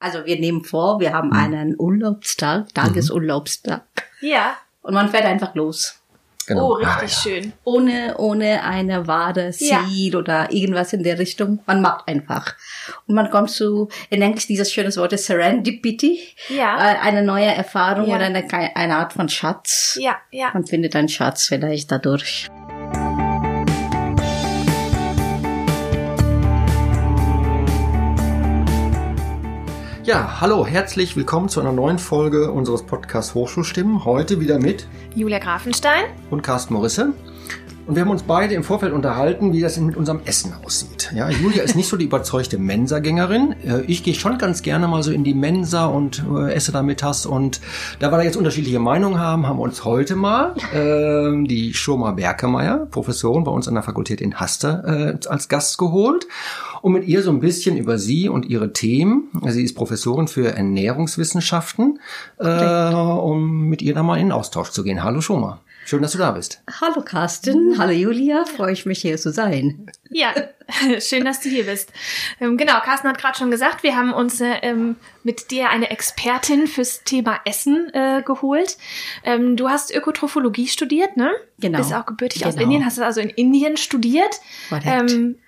Also wir nehmen vor, wir haben einen Urlaubstag, Tagesurlaubstag. Ja. Und man fährt einfach los. Oh, richtig Ah, ja. schön. Ohne, ohne eine Ware, Ja. Ziel oder irgendwas in der Richtung. Man macht einfach. Und man kommt zu, in Englisch dieses schönes Wort ist Serendipity. Ja. Äh, Eine neue Erfahrung Ja. oder eine, eine Art von Schatz. Ja, ja. Man findet einen Schatz vielleicht dadurch. Ja, hallo, herzlich willkommen zu einer neuen Folge unseres Podcasts Hochschulstimmen. Heute wieder mit Julia Grafenstein. und Carsten Morisse. Und wir haben uns beide im Vorfeld unterhalten, wie das mit unserem Essen aussieht. Ja, Julia ist nicht so die überzeugte Mensagängerin. Äh, Ich gehe schon ganz gerne mal so in die Mensa und äh, esse da mittags. Und da wir da jetzt unterschiedliche Meinungen haben, haben wir uns heute mal ähm, die Schoma Berkemeyer, Professorin bei uns an der Fakultät in Haste, äh, als Gast geholt. Und mit ihr so ein bisschen über sie und ihre Themen. Sie ist Professorin für Ernährungswissenschaften, äh, um mit ihr da mal in den Austausch zu gehen. Hallo Schoma. Schön, dass du da bist. Hallo Carsten, hallo Julia, freue ich mich hier zu sein. Ja, schön, dass du hier bist. Ähm, genau, Carsten hat gerade schon gesagt, wir haben uns äh, ähm, mit dir eine Expertin fürs Thema Essen äh, geholt. Ähm, du hast Ökotrophologie studiert, ne? Genau. Bist auch gebürtig aus Genau. Indien, hast also in Indien studiert. Ähm,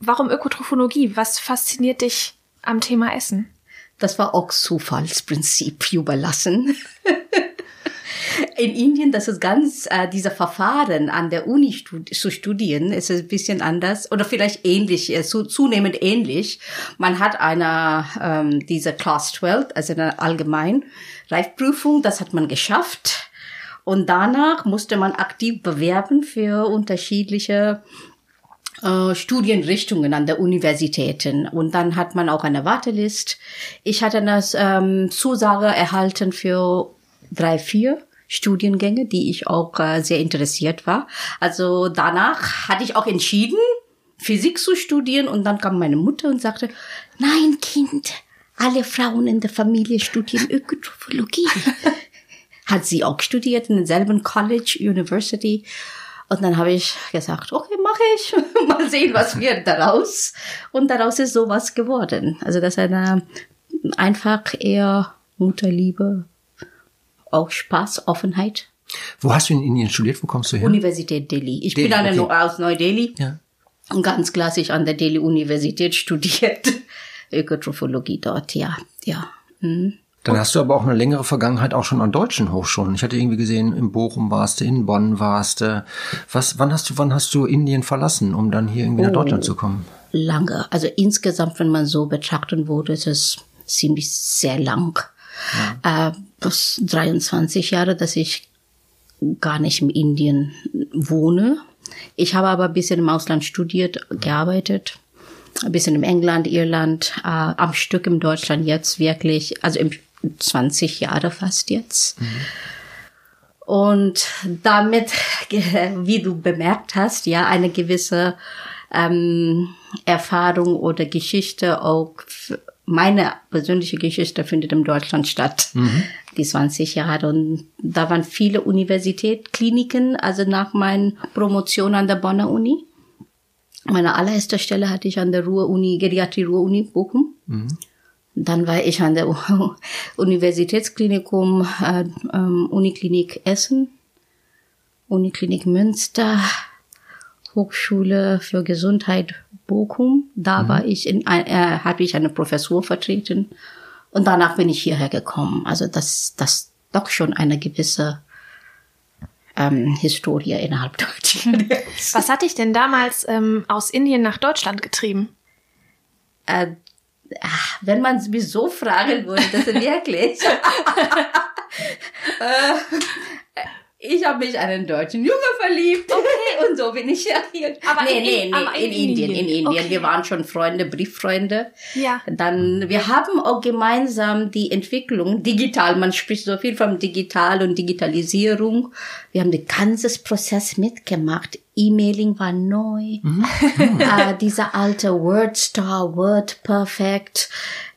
warum Ökotrophologie? Was fasziniert dich am Thema Essen? Das war auch Zufallsprinzip überlassen. In Indien, das ist ganz, äh, dieser Verfahren an der Uni stud zu studieren, ist ein bisschen anders oder vielleicht ähnlich, äh, zu, zunehmend ähnlich. Man hat eine, ähm, diese Class 12, also eine allgemein Reifprüfung, das hat man geschafft. Und danach musste man aktiv bewerben für unterschiedliche äh, Studienrichtungen an der Universitäten. Und dann hat man auch eine Wartelist. Ich hatte das ähm, Zusage erhalten für drei, vier Studiengänge, die ich auch äh, sehr interessiert war. Also danach hatte ich auch entschieden, Physik zu studieren. Und dann kam meine Mutter und sagte, nein, Kind, alle Frauen in der Familie studieren Ökotrophologie. hat sie auch studiert in demselben College, University. Und dann habe ich gesagt, okay, mache ich. Mal sehen, was wird daraus. Und daraus ist sowas geworden. Also das ist eine einfach eher Mutterliebe, auch Spaß, Offenheit. Wo hast du in Indien studiert? Wo kommst du her? Universität Delhi. Ich Delhi, bin okay. aus Neu-Delhi ja. und ganz klassisch an der Delhi-Universität studiert. Ökotrophologie dort, ja, ja. Mhm. Dann hast du aber auch eine längere Vergangenheit auch schon an deutschen Hochschulen. Ich hatte irgendwie gesehen, in Bochum warst du, in Bonn warst du. Was, wann hast du, wann hast du Indien verlassen, um dann hier irgendwie nach Deutschland zu kommen? lange. Also insgesamt, wenn man so betrachten würde, ist es ziemlich sehr lang. Äh, bis 23 Jahre, dass ich gar nicht in Indien wohne. Ich habe aber ein bisschen im Ausland studiert, gearbeitet. Ein bisschen in England, Irland, äh, am Stück in Deutschland jetzt wirklich, also im 20 Jahre fast jetzt. Und damit, wie du bemerkt hast, ja, eine gewisse ähm, Erfahrung oder Geschichte, auch meine persönliche Geschichte findet in Deutschland statt. Die 20 Jahre. Und da waren viele Universitätskliniken, also nach meiner Promotion an der Bonner Uni. Meine allererste Stelle hatte ich an der Ruhr-Uni, Geriatrie Ruhr-Uni Bochum. Dann war ich an der Universitätsklinikum, äh, ähm, Uniklinik Essen, Uniklinik Münster, Hochschule für Gesundheit Bochum. Da war ich in, äh, habe ich eine Professur vertreten und danach bin ich hierher gekommen. Also das, das doch schon eine gewisse ähm, Historie innerhalb Deutschlands. Was hat dich denn damals ähm, aus Indien nach Deutschland getrieben? äh, ach, wenn man es mich so fragen würde, das ist wirklich. äh, ich habe mich an einen deutschen Junge verliebt. Okay. Und so bin ich ja hier. Aber nee, in- nee, nee, aber in, in Indien, in Indien. Indien. Okay. Wir waren schon Freunde, Brieffreunde. Ja. Dann, wir haben auch gemeinsam die Entwicklung digital. Man spricht so viel von digital und Digitalisierung. Wir haben den ganzen Prozess mitgemacht. E-Mailing war neu. äh, dieser alte WordStar, WordPerfect,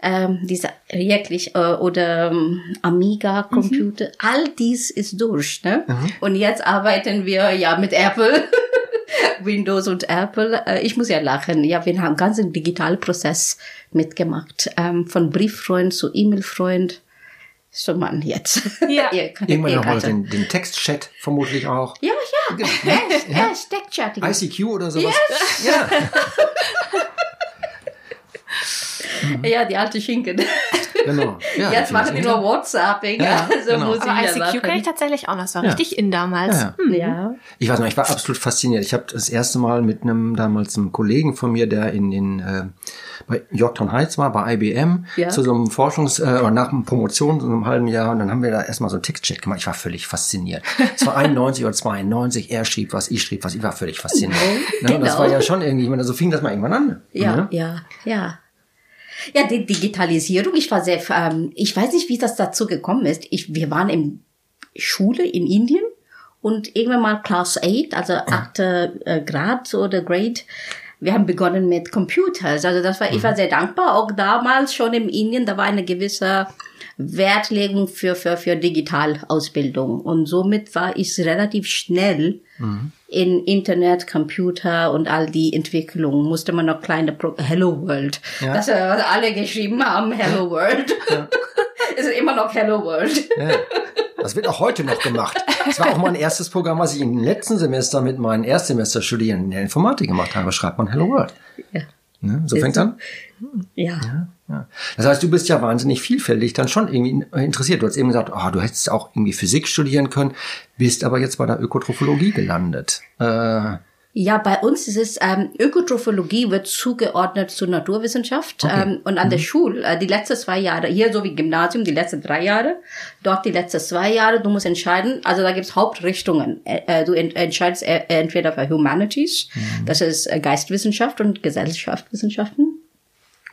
ähm, dieser wirklich, äh, oder ähm, Amiga Computer. All dies ist durch, ne? Und jetzt arbeiten wir ja mit Apple. Windows und Apple. Äh, ich muss ja lachen. Ja, wir haben einen ganzen Digitalprozess mitgemacht. Ähm, von Brieffreund zu E-Mail-Freund. So man jetzt. Ja. Ihr könnt- Irgendwann ihr noch mal kannte- den, den Textchat vermutlich auch. Ja, ja. Genau. Ja, ja, Steckchatting. ICQ oder sowas. Ja. Ja, die alte Schinken. Genau. Ja, Jetzt machen die nur WhatsApping. Ja, also genau. muss ich Aber ICQ kenne ich tatsächlich auch noch. Das war Ja. richtig in damals. Ja, ja. Hm. Ja. Ich weiß noch, ich war absolut fasziniert. Ich habe das erste Mal mit einem damals einem Kollegen von mir, der in, in äh, bei Yorktown Heights war, bei IBM, Ja. zu so einem Forschungs- äh, oder nach einer Promotion, so einem halben Jahr, und dann haben wir da erstmal so einen Textchat gemacht. Ich war völlig fasziniert. Es war 91 oder 92, er schrieb was, ich schrieb was, ich war völlig fasziniert. Und das genau. war ja schon irgendwie, ich meine, so fing das mal irgendwann an. Ja, Ne? ja, ja. Ja, die Digitalisierung, ich war sehr, ähm, ich weiß nicht, wie das dazu gekommen ist. Ich, wir waren in Schule in Indien und irgendwann mal Class 8, also 8. äh, Grad oder Grade, wir haben begonnen mit Computers. Also das war, ich war sehr dankbar. Auch damals schon in Indien, da war eine gewisse Wertlegung für, für, für Digitalausbildung. Und somit war ich relativ schnell in Internet, Computer und all die Entwicklungen. Musste man noch kleine Pro Hello World. Ja. Das, was alle geschrieben haben, Hello World. es ist immer noch Hello World. Ja. Das wird auch heute noch gemacht. Das war auch mein erstes Programm, was ich im letzten Semester mit meinen Erstsemesterstudierenden in der Informatik gemacht habe. Schreibt man Hello World. Ja. Ne? So fängt an. Ja. Ja. Das heißt, du bist ja wahnsinnig vielfältig dann schon irgendwie interessiert. Du hast eben gesagt, oh, du hättest auch irgendwie Physik studieren können, bist aber jetzt bei der Ökotrophologie gelandet. Äh, Ja, bei uns ist es, ähm, Ökotrophologie wird zugeordnet zur Naturwissenschaft. Ähm, und an der Schule, äh, die letzten zwei Jahre, hier so wie Gymnasium, die letzten drei Jahre, dort die letzten zwei Jahre, du musst entscheiden, also da gibt's Hauptrichtungen. Äh, äh, du ent entscheidest äh, entweder für Humanities, das ist äh, Geistwissenschaft und Gesellschaftswissenschaften,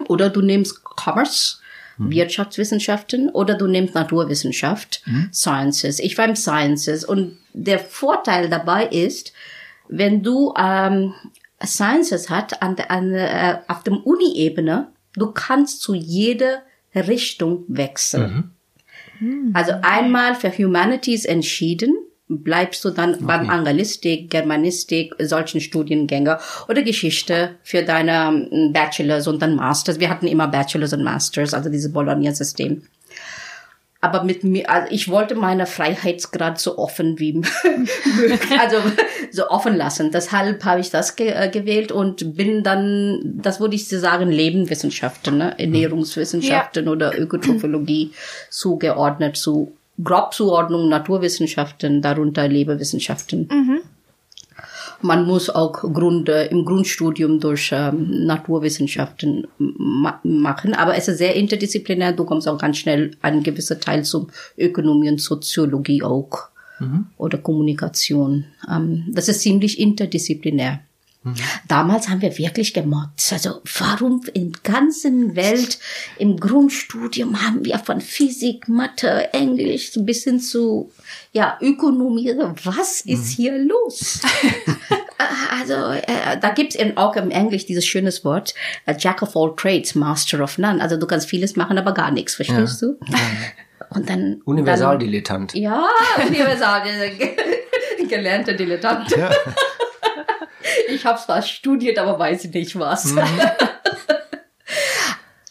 oder du nimmst Commerce, Wirtschaftswissenschaften oder du nimmst Naturwissenschaft, Sciences. Ich war im Sciences. Und der Vorteil dabei ist, wenn du ähm, Sciences hat an, an, äh, auf dem Uni-Ebene, du kannst zu jeder Richtung wechseln. Also einmal für Humanities entschieden, bleibst du dann beim Anglistik, Germanistik, solchen Studiengänge oder Geschichte für deine ähm, Bachelors und dann Masters. Wir hatten immer Bachelors und Masters, also dieses Bologna-System. Aber mit mir, also ich wollte meine Freiheitsgrad so offen wie möglich, also so offen lassen. Deshalb habe ich das ge äh, gewählt und bin dann, das würde ich so sagen, Lebenwissenschaften, ne? Ernährungswissenschaften oder Ökotrophologie zugeordnet zu grob Zuordnung Naturwissenschaften, darunter Lebewissenschaften. Man muss auch Grund, äh, im Grundstudium durch ähm, Naturwissenschaften ma machen, aber es ist sehr interdisziplinär. Du kommst auch ganz schnell einen gewissen Teil zum Ökonomie und Soziologie auch oder Kommunikation. Ähm, das ist ziemlich interdisziplinär. Damals haben wir wirklich gemotzt. Also warum in ganzen Welt im Grundstudium haben wir von Physik, Mathe, Englisch bis hin zu ja Ökonomie. Was ist hier los? also äh, da gibt's eben auch im Englisch dieses schönes Wort äh, Jack of all trades, Master of none. Also du kannst vieles machen, aber gar nichts. Verstehst du? Und dann dann, Universaldilettant. ja, universal, gelernter Dilettant. Ja. Ich habe zwar studiert, aber weiß nicht was.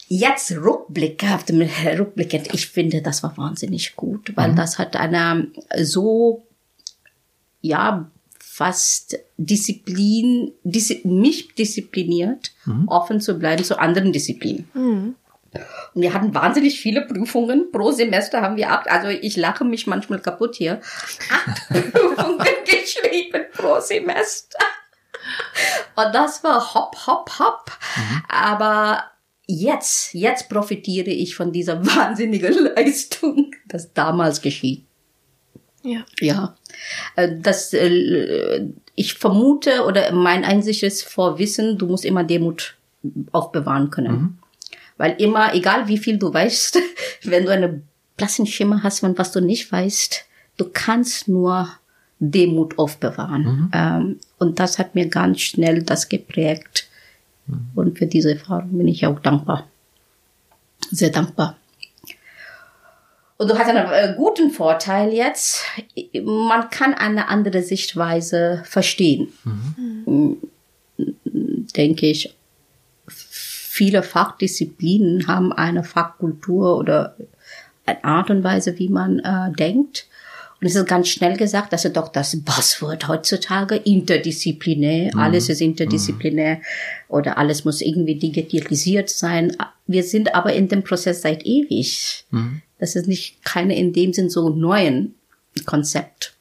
Jetzt Rückblicke auf dem Rückblickend. Ich finde, das war wahnsinnig gut, weil das hat eine so, ja, fast Disziplin, diszi mich diszipliniert, offen zu bleiben zu anderen Disziplinen. Und wir hatten wahnsinnig viele Prüfungen. Pro Semester haben wir acht, also ich lache mich manchmal kaputt hier. Acht Prüfungen geschrieben pro Semester. Und das war hopp, hopp, hopp. Aber jetzt, jetzt profitiere ich von dieser wahnsinnigen Leistung, das damals geschieht. Ja. Ja, Äh, das, äh, ich vermute oder mein Einsicht ist vor Wissen, du musst immer Demut aufbewahren können. Weil immer, egal wie viel du weißt, wenn du eine blassen Schimmer hast von was du nicht weißt, du kannst nur Demut aufbewahren. Ähm, und das hat mir ganz schnell das geprägt. Und für diese Erfahrung bin ich auch dankbar. Sehr dankbar. Und du hast einen äh, guten Vorteil jetzt. Man kann eine andere Sichtweise verstehen. Mhm. Denke ich. Viele Fachdisziplinen haben eine Fachkultur oder eine Art und Weise, wie man äh, denkt. Und es ist ganz schnell gesagt, dass ist doch das Buzzword heutzutage, interdisziplinär, mhm. alles ist interdisziplinär mhm. oder alles muss irgendwie digitalisiert sein. Wir sind aber in dem Prozess seit ewig. Mhm. Das ist nicht keine in dem Sinn so neuen Konzept.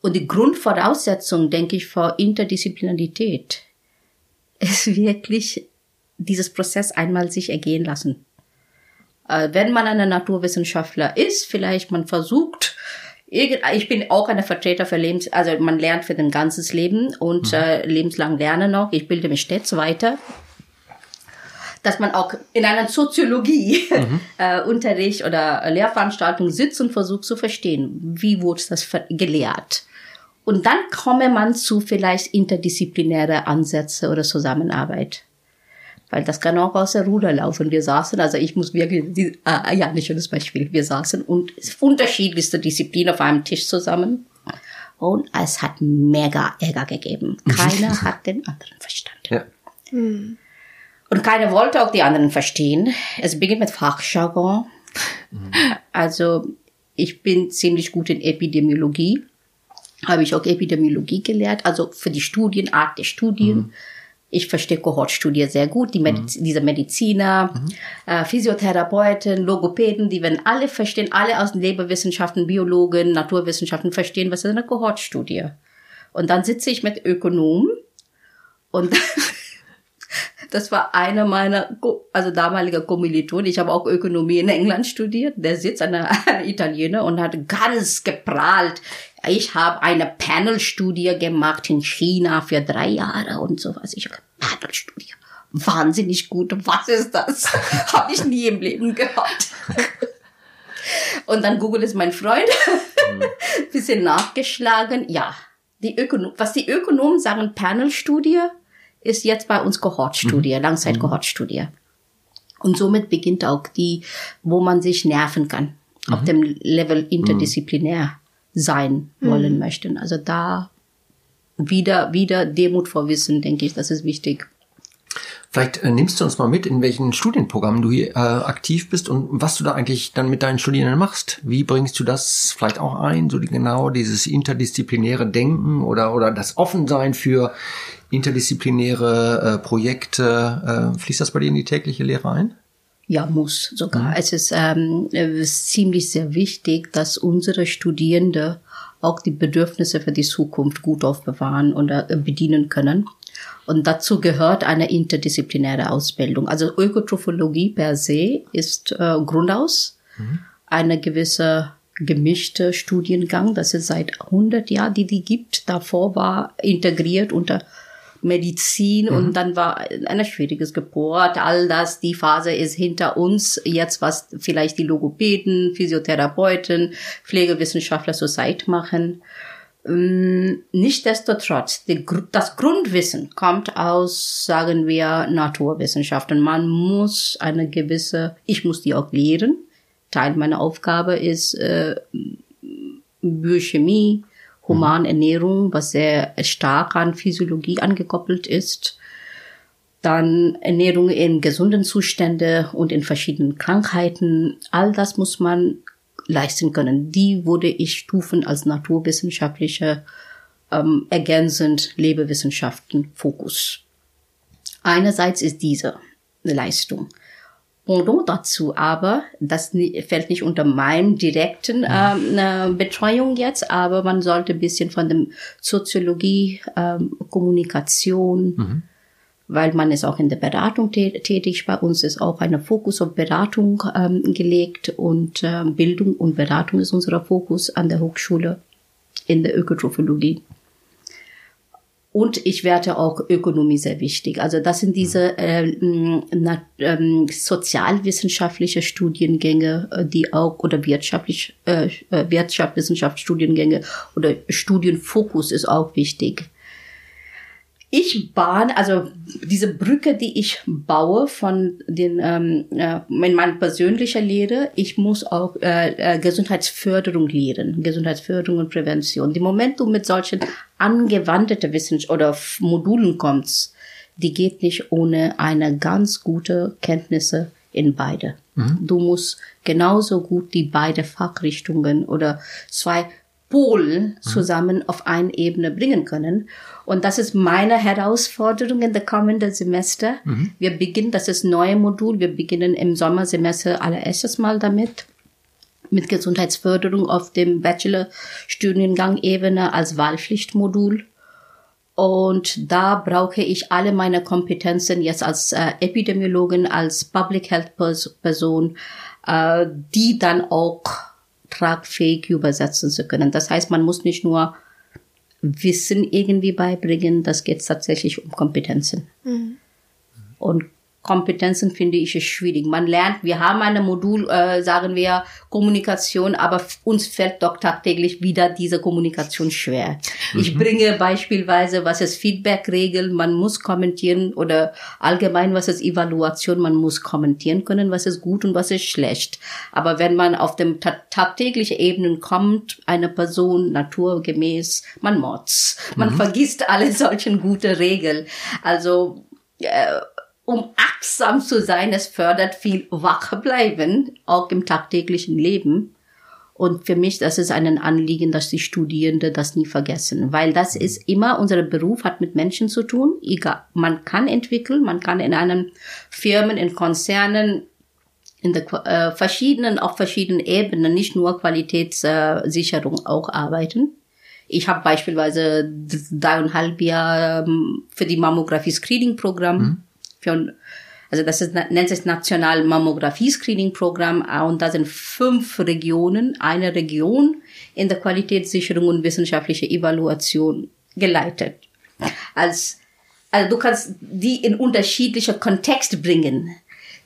Und die Grundvoraussetzung, denke ich, für Interdisziplinarität ist wirklich dieses Prozess einmal sich ergehen lassen. Äh, wenn man ein Naturwissenschaftler ist, vielleicht man versucht, ich bin auch eine Vertreter für Lebens, also man lernt für den ganzes Leben und mhm. äh, lebenslang lernen noch. Ich bilde mich stets weiter dass man auch in einer Soziologie mhm. äh, Unterricht oder Lehrveranstaltung sitzt und versucht zu verstehen, wie wurde das gelehrt. Und dann komme man zu vielleicht interdisziplinäre Ansätze oder Zusammenarbeit. Weil das kann auch aus der Ruder laufen. Wir saßen, also ich muss wirklich, äh, ja, nicht schönes Beispiel. Wir saßen und unterschiedlichste Disziplinen auf einem Tisch zusammen. Und es hat mega Ärger gegeben. Keiner hat den anderen verstanden. Ja. Hm. Und keiner wollte auch die anderen verstehen. Es beginnt mit Fachjargon. Mhm. Also ich bin ziemlich gut in Epidemiologie. Habe ich auch Epidemiologie gelehrt, also für die Studien, Art der Studien. Mhm. Ich verstehe Kohortstudie sehr gut. Die Mediz mhm. diese Mediziner, mhm. äh, Physiotherapeuten, Logopäden, die werden alle verstehen, alle aus den Lebenswissenschaften, Biologen, Naturwissenschaften verstehen, was ist eine Kohortstudie. Und dann sitze ich mit Ökonomen und Das war einer meiner, also damaliger Kommilitonen. Ich habe auch Ökonomie in England studiert. Der sitzt ein Italiener und hat ganz geprahlt. Ich habe eine Panelstudie gemacht in China für drei Jahre und sowas. Ich habe Panelstudie. Wahnsinnig gut. Was ist das? habe ich nie im Leben gehört. und dann Google ist mein Freund. Mhm. Bisschen nachgeschlagen. Ja, die Ökonom was die Ökonomen sagen, Panelstudie ist jetzt bei uns Kohortstudie, mhm. Langzeit-Kohortstudie. Und somit beginnt auch die, wo man sich nerven kann, mhm. auf dem Level interdisziplinär sein wollen mhm. möchten. Also da wieder, wieder Demut vor Wissen, denke ich, das ist wichtig. Vielleicht äh, nimmst du uns mal mit, in welchen Studienprogrammen du hier äh, aktiv bist und was du da eigentlich dann mit deinen Studierenden machst. Wie bringst du das vielleicht auch ein, so die, genau dieses interdisziplinäre Denken oder, oder das Offensein für interdisziplinäre äh, Projekte. Äh, fließt das bei dir in die tägliche Lehre ein? Ja, muss sogar. Mhm. Es ist, ähm, ziemlich sehr wichtig, dass unsere Studierende auch die Bedürfnisse für die Zukunft gut aufbewahren und äh, bedienen können. Und dazu gehört eine interdisziplinäre Ausbildung. Also Ökotrophologie per se ist äh, Grundaus mhm. eine gewisse gemischte Studiengang, das es seit 100 Jahren, die die gibt. Davor war integriert unter Medizin mhm. und dann war ein schwieriges Geburt, all das, die Phase ist hinter uns. Jetzt, was vielleicht die Logopäden, Physiotherapeuten, Pflegewissenschaftler so Zeit machen. Ähm, nichtsdestotrotz, das Grundwissen kommt aus, sagen wir, Naturwissenschaften. Man muss eine gewisse, ich muss die auch lehren. Teil meiner Aufgabe ist äh, Biochemie, Humanernährung, was sehr stark an Physiologie angekoppelt ist. Dann Ernährung in gesunden Zustände und in verschiedenen Krankheiten. All das muss man leisten können. Die würde ich stufen als naturwissenschaftliche ähm, ergänzend Lebewissenschaften Fokus. Einerseits ist diese Leistung. Pendant dazu aber, das fällt nicht unter meinen direkten ähm, äh, Betreuung jetzt, aber man sollte ein bisschen von dem Soziologie, ähm, Kommunikation, mhm. Weil man ist auch in der Beratung tätig. Bei uns ist auch ein Fokus auf Beratung ähm, gelegt und äh, Bildung und Beratung ist unser Fokus an der Hochschule in der Ökotrophologie. Und ich werte auch Ökonomie sehr wichtig. Also das sind diese äh, na, ähm, sozialwissenschaftliche Studiengänge, äh, die auch oder wirtschaftlich äh, äh Wirtschaftswissenschaftsstudiengänge oder Studienfokus ist auch wichtig. Ich bahne, also diese Brücke, die ich baue von den ähm, äh, in meiner persönlichen Lehre, ich muss auch äh, äh, Gesundheitsförderung lehren, Gesundheitsförderung und Prävention. Die Moment du mit solchen angewandten Wissenschaft oder Modulen kommst, die geht nicht ohne eine ganz gute Kenntnisse in beide. Mhm. Du musst genauso gut die beide Fachrichtungen oder zwei Pol mhm. zusammen auf eine Ebene bringen können. Und das ist meine Herausforderung in der kommenden Semester. Mhm. Wir beginnen, das ist neue Modul, wir beginnen im Sommersemester allererstes Mal damit mit Gesundheitsförderung auf dem Bachelor-Studiengang-Ebene als Wahlpflichtmodul. Und da brauche ich alle meine Kompetenzen jetzt als äh, Epidemiologin, als Public Health Person, äh, die dann auch tragfähig übersetzen zu können. Das heißt, man muss nicht nur Wissen irgendwie beibringen, das geht tatsächlich um Kompetenzen. Mhm. Und Kompetenzen finde ich ist schwierig. Man lernt, wir haben eine Modul, äh, sagen wir, Kommunikation, aber uns fällt doch tagtäglich wieder diese Kommunikation schwer. Mhm. Ich bringe beispielsweise, was ist Feedback-Regel, man muss kommentieren oder allgemein, was ist Evaluation, man muss kommentieren können, was ist gut und was ist schlecht. Aber wenn man auf dem ta tagtäglichen Ebenen kommt, eine Person naturgemäß, man motz, man mhm. vergisst alle solchen gute Regeln. Also, äh, um achtsam zu sein, es fördert viel wache bleiben, auch im tagtäglichen Leben. Und für mich, das ist ein Anliegen, dass die Studierenden das nie vergessen, weil das ist immer, unser Beruf hat mit Menschen zu tun. Egal, man kann entwickeln, man kann in einem Firmen, in Konzernen, in der äh, verschiedenen, auf verschiedenen Ebenen, nicht nur Qualitätssicherung auch arbeiten. Ich habe beispielsweise dreieinhalb Jahre ähm, für die Mammographie-Screening-Programm mhm für, also das ist, nennt sich National Mammographie Screening Programm äh, und da sind fünf Regionen, eine Region in der Qualitätssicherung und wissenschaftliche Evaluation geleitet. Als, also du kannst die in unterschiedliche Kontexte bringen.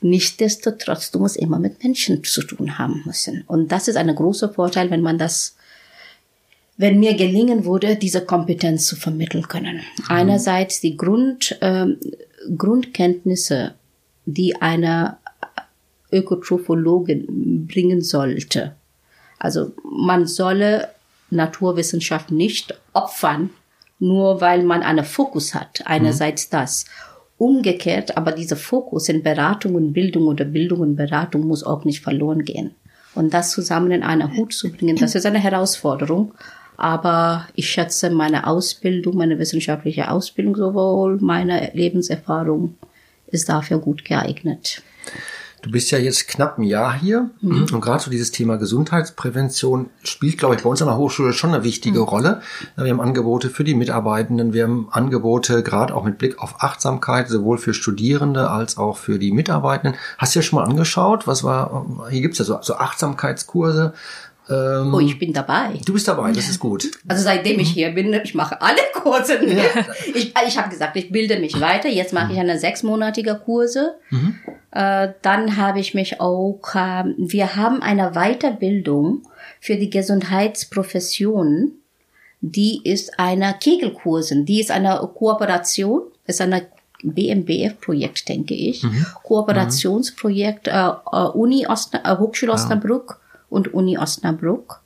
Nichtsdestotrotz, du musst immer mit Menschen zu tun haben müssen. Und das ist ein großer Vorteil, wenn man das wenn mir gelingen würde, diese Kompetenz zu vermitteln können. Mhm. Einerseits die Grund, äh, Grundkenntnisse, die eine Ökotrophologin bringen sollte. Also man solle Naturwissenschaft nicht opfern, nur weil man einen Fokus hat. Einerseits das. Umgekehrt, aber dieser Fokus in Beratung und Bildung oder Bildung und Beratung muss auch nicht verloren gehen. Und das zusammen in einer Hut zu bringen, das ist eine Herausforderung. Aber ich schätze meine Ausbildung, meine wissenschaftliche Ausbildung sowohl, meine Lebenserfahrung ist dafür gut geeignet. Du bist ja jetzt knapp ein Jahr hier mhm. und gerade so dieses Thema Gesundheitsprävention spielt, glaube ich, bei uns an der Hochschule schon eine wichtige mhm. Rolle. Wir haben Angebote für die Mitarbeitenden, wir haben Angebote gerade auch mit Blick auf Achtsamkeit, sowohl für Studierende als auch für die Mitarbeitenden. Hast du ja schon mal angeschaut, was war, hier gibt's ja so, so Achtsamkeitskurse, ähm, oh, ich bin dabei. Du bist dabei, das ist gut. Also seitdem ich hier bin, ich mache alle Kurse. Ja. Ich, ich habe gesagt, ich bilde mich weiter. Jetzt mache ich eine sechsmonatige Kurse. Mhm. Äh, dann habe ich mich auch, äh, wir haben eine Weiterbildung für die Gesundheitsprofession. Die ist eine Kegelkursen. Die ist eine Kooperation, ist eine BMBF-Projekt, denke ich. Mhm. Kooperationsprojekt äh, äh Uni Osna äh, Hochschule ah. Osnabrück und Uni Osnabrück.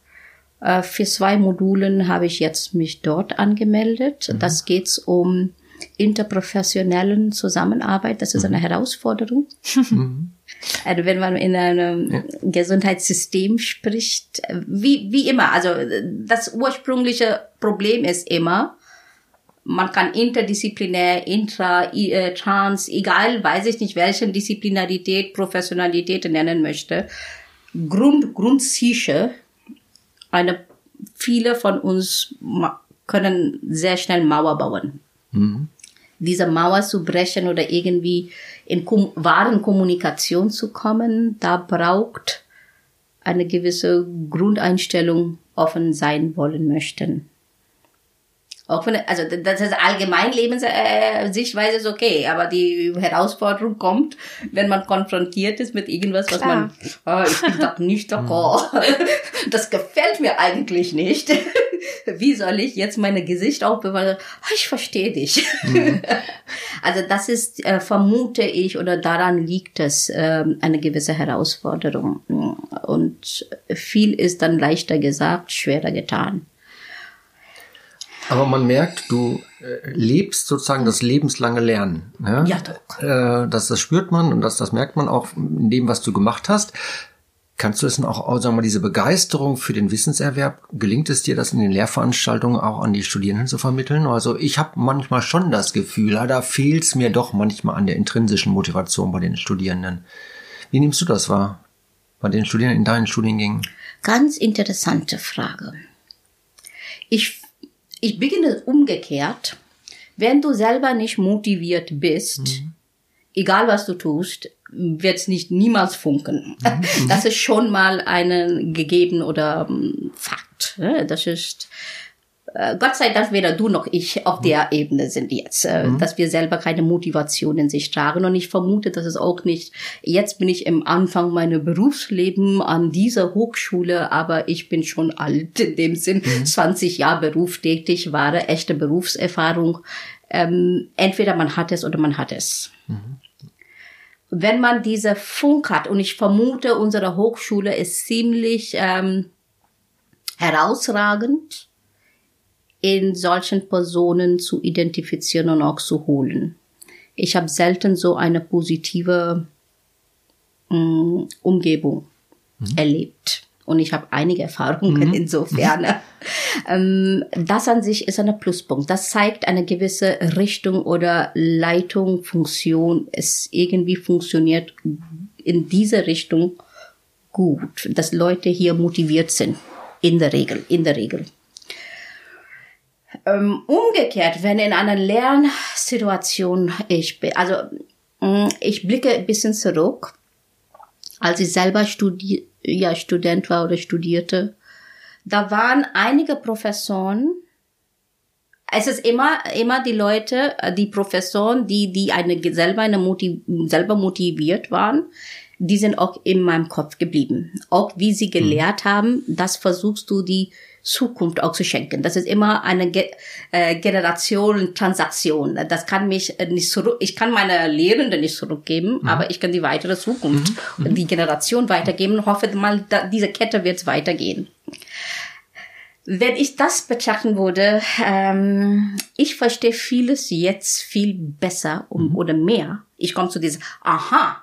Äh, für zwei Modulen habe ich jetzt mich dort angemeldet. Mhm. Das geht um interprofessionellen Zusammenarbeit. Das ist eine mhm. Herausforderung. Mhm. Also wenn man in einem ja. Gesundheitssystem spricht, wie, wie immer, also das ursprüngliche Problem ist immer, man kann interdisziplinär, intra, äh, trans, egal, weiß ich nicht, welche Disziplinarität, Professionalität nennen möchte, Grund, grundsicher. Eine, viele von uns können sehr schnell Mauer bauen. Mhm. Diese Mauer zu brechen oder irgendwie in kom wahren Kommunikation zu kommen, da braucht eine gewisse Grundeinstellung offen sein wollen möchten. Auch wenn, also das ist allgemein Lebenssichtweise äh, ist okay, aber die Herausforderung kommt, wenn man konfrontiert ist mit irgendwas, was Klar. man, oh, ich bin doch nicht d'accord. das gefällt mir eigentlich nicht. wie soll ich jetzt meine Gesicht aufbewahren? Oh, ich verstehe dich. Mhm. also das ist, äh, vermute ich, oder daran liegt es, äh, eine gewisse Herausforderung. Und viel ist dann leichter gesagt, schwerer getan. Aber man merkt, du äh, lebst sozusagen das lebenslange Lernen. Ja, ja doch. Äh, das, das spürt man und das, das merkt man auch in dem, was du gemacht hast. Kannst du es denn auch, sagen wir mal, diese Begeisterung für den Wissenserwerb, gelingt es dir, das in den Lehrveranstaltungen auch an die Studierenden zu vermitteln? Also ich habe manchmal schon das Gefühl, da fehlt es mir doch manchmal an der intrinsischen Motivation bei den Studierenden. Wie nimmst du das wahr bei den Studierenden in deinen Studiengängen? Ganz interessante Frage. Ich, ich beginne umgekehrt. Wenn du selber nicht motiviert bist, mhm. egal was du tust, wird es nicht niemals funken. Mhm. Das ist schon mal einen gegeben oder ähm, Fakt. Ne? Das ist Gott sei Dank weder du noch ich auf der mhm. Ebene sind jetzt, äh, mhm. dass wir selber keine Motivation in sich tragen. Und ich vermute, dass es auch nicht, jetzt bin ich im Anfang meiner Berufsleben an dieser Hochschule, aber ich bin schon alt in dem Sinn, mhm. 20 Jahre berufstätig, wahre, echte Berufserfahrung. Ähm, entweder man hat es oder man hat es. Mhm wenn man diese Funk hat, und ich vermute, unsere Hochschule ist ziemlich ähm, herausragend, in solchen Personen zu identifizieren und auch zu holen. Ich habe selten so eine positive äh, Umgebung mhm. erlebt. Und ich habe einige Erfahrungen mhm. insofern. ähm, das an sich ist ein Pluspunkt. Das zeigt eine gewisse Richtung oder Leitung, Funktion. Es irgendwie funktioniert in diese Richtung gut, dass Leute hier motiviert sind. In der Regel, in der Regel. Ähm, umgekehrt, wenn in einer Lernsituation ich bin, also mm, ich blicke ein bisschen zurück, als ich selber studiere ja, Student war oder studierte, da waren einige Professoren, es ist immer, immer die Leute, die Professoren, die, die eine, selber eine motiv, selber motiviert waren, die sind auch in meinem Kopf geblieben. Auch wie sie gelehrt mhm. haben, das versuchst du die Zukunft auch zu schenken. Das ist immer eine Ge äh, Generation Transaktion. Das kann mich nicht zurück, ich kann meine Lehrenden nicht zurückgeben, mhm. aber ich kann die weitere Zukunft mhm. und die Generation weitergeben und hoffe mal, diese Kette wird weitergehen. Wenn ich das betrachten würde, ähm, ich verstehe vieles jetzt viel besser um, mhm. oder mehr. Ich komme zu diesem, aha,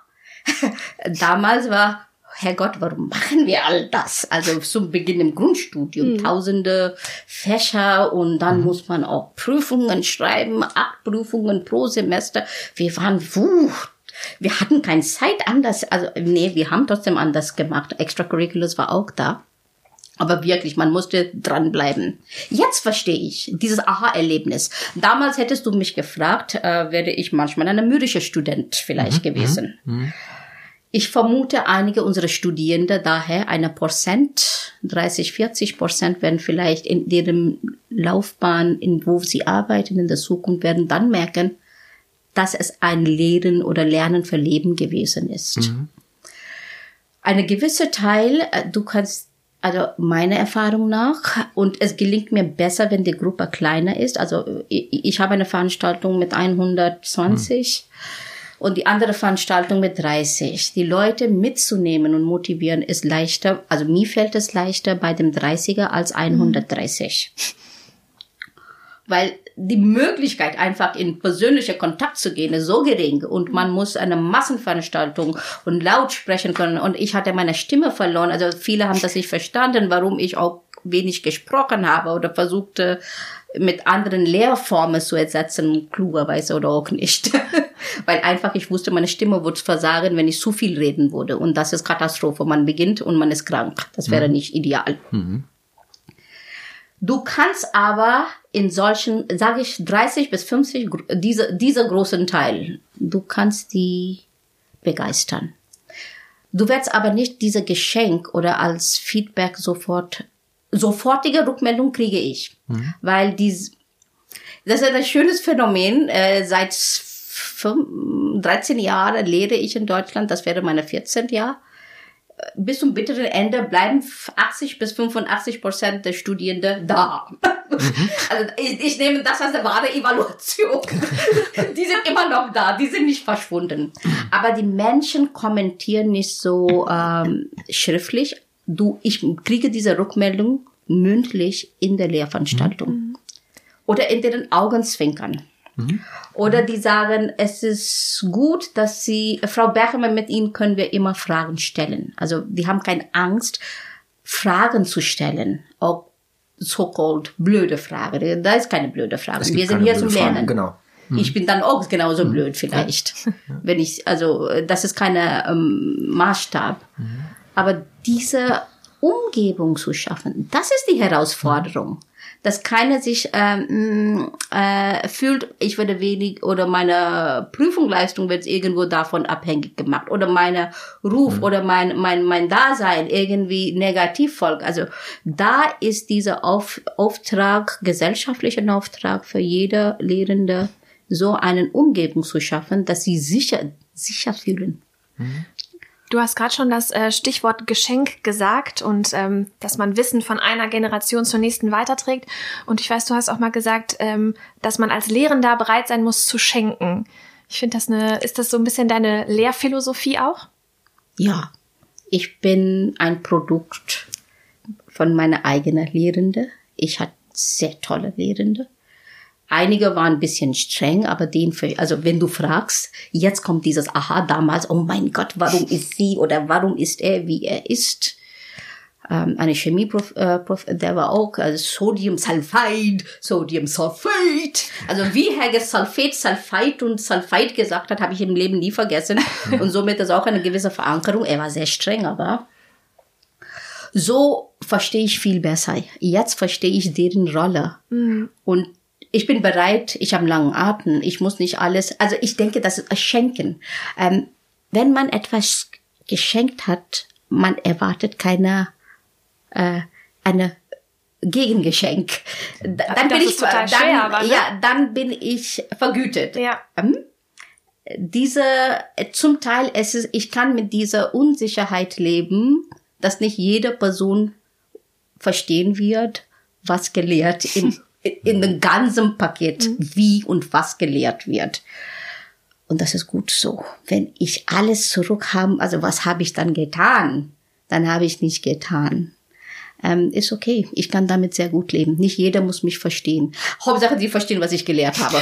damals war Herrgott, warum machen wir all das? Also zum Beginn im Grundstudium, mhm. tausende Fächer und dann mhm. muss man auch Prüfungen schreiben, acht Prüfungen pro Semester. Wir waren wuh, wir hatten keine Zeit anders, also nee, wir haben trotzdem anders gemacht. Extracurriculars war auch da. Aber wirklich, man musste dranbleiben. Jetzt verstehe ich dieses Aha-Erlebnis. Damals hättest du mich gefragt, äh, werde ich manchmal ein mürrischer Student vielleicht mhm. gewesen. Mhm. Ich vermute, einige unserer Studierende daher eine Prozent, 30, 40 Prozent werden vielleicht in ihrem Laufbahn, in wo sie arbeiten in der Zukunft, werden dann merken, dass es ein Lehren oder Lernen für Leben gewesen ist. Mhm. Eine gewisse Teil, äh, du kannst also meiner Erfahrung nach. Und es gelingt mir besser, wenn die Gruppe kleiner ist. Also ich, ich habe eine Veranstaltung mit 120. Mhm und die andere Veranstaltung mit 30. Die Leute mitzunehmen und motivieren ist leichter, also mir fällt es leichter bei dem 30er als 130. Mhm. Weil die Möglichkeit, einfach in persönlicher Kontakt zu gehen, ist so gering und man muss eine Massenveranstaltung und laut sprechen können. Und ich hatte meine Stimme verloren. Also viele haben das nicht verstanden, warum ich auch wenig gesprochen habe oder versuchte, mit anderen Lehrformen zu ersetzen, klugerweise oder auch nicht. Weil einfach ich wusste, meine Stimme wird versagen, wenn ich zu viel reden würde. Und das ist Katastrophe. Man beginnt und man ist krank. Das wäre mhm. nicht ideal. Mhm. Du kannst aber in solchen, sage ich, 30 bis 50, diese, dieser großen Teil, du kannst die begeistern. Du wirst aber nicht diese Geschenk oder als Feedback sofort sofortige Rückmeldung kriege ich, mhm. weil dies, das ist ein schönes Phänomen. Äh, seit 13 Jahren lehre ich in Deutschland, das wäre meine 14. Jahr. bis zum bitteren Ende bleiben 80 bis 85 Prozent der Studierenden da. Mhm. Also ich, ich, nehme das als eine wahre Evaluation. die sind immer noch da, die sind nicht verschwunden. Aber die Menschen kommentieren nicht so ähm, schriftlich. Du, ich kriege diese Rückmeldung mündlich in der Lehrveranstaltung. Mhm. Oder in deren Augenzwinkern. Mhm. Oder die sagen, es ist gut, dass sie, Frau Bergmann, mit Ihnen können wir immer Fragen stellen. Also die haben keine Angst, Fragen zu stellen. Auch so-called blöde Frage. Da ist keine blöde Frage. Wir sind hier zum Lernen. Fragen, genau. Mhm. Ich bin dann auch genauso mhm. blöd vielleicht. Ja. Wenn ich, also das ist keine ähm, Maßstab. Mhm. Aber diese Umgebung zu schaffen, das ist die Herausforderung dass keiner sich ähm, äh, fühlt, ich werde wenig oder meine Prüfungsleistung wird irgendwo davon abhängig gemacht oder meine Ruf mhm. oder mein, mein, mein Dasein irgendwie negativ folgt. Also da ist dieser Auf, Auftrag, gesellschaftlichen Auftrag für jede Lehrende, so einen Umgebung zu schaffen, dass sie sicher, sicher fühlen. Mhm. Du hast gerade schon das äh, Stichwort Geschenk gesagt und ähm, dass man Wissen von einer Generation zur nächsten weiterträgt. Und ich weiß, du hast auch mal gesagt, ähm, dass man als Lehrender bereit sein muss zu schenken. Ich finde das eine, ist das so ein bisschen deine Lehrphilosophie auch? Ja, ich bin ein Produkt von meiner eigenen Lehrende. Ich hatte sehr tolle Lehrende. Einige waren ein bisschen streng, aber den für, also wenn du fragst, jetzt kommt dieses Aha damals, oh mein Gott, warum ist sie oder warum ist er, wie er ist? Ähm, eine Chemieprof, äh, Prof, der war auch also Sodiumsulfid, Sodiumsulfid. Also wie Herr Sulfat, Sulfid und Sulfid gesagt hat, habe ich im Leben nie vergessen. und somit ist auch eine gewisse Verankerung. Er war sehr streng, aber so verstehe ich viel besser. Jetzt verstehe ich deren Rolle. Mhm. Und ich bin bereit, ich habe einen langen Atem, ich muss nicht alles, also ich denke, das ist ein Schenken. Ähm, wenn man etwas geschenkt hat, man erwartet keine, äh, eine Gegengeschenk. Dann das bin ich, dann, schwer, aber, ne? ja, dann bin ich vergütet. Ja. Ähm, diese, zum Teil es ist, ich kann mit dieser Unsicherheit leben, dass nicht jede Person verstehen wird, was gelehrt im in dem ganzen Paket, mhm. wie und was gelehrt wird. Und das ist gut so. Wenn ich alles zurück habe, also was habe ich dann getan? Dann habe ich nicht getan. Ähm, ist okay. Ich kann damit sehr gut leben. Nicht jeder muss mich verstehen. Hauptsache, sie verstehen, was ich gelehrt habe.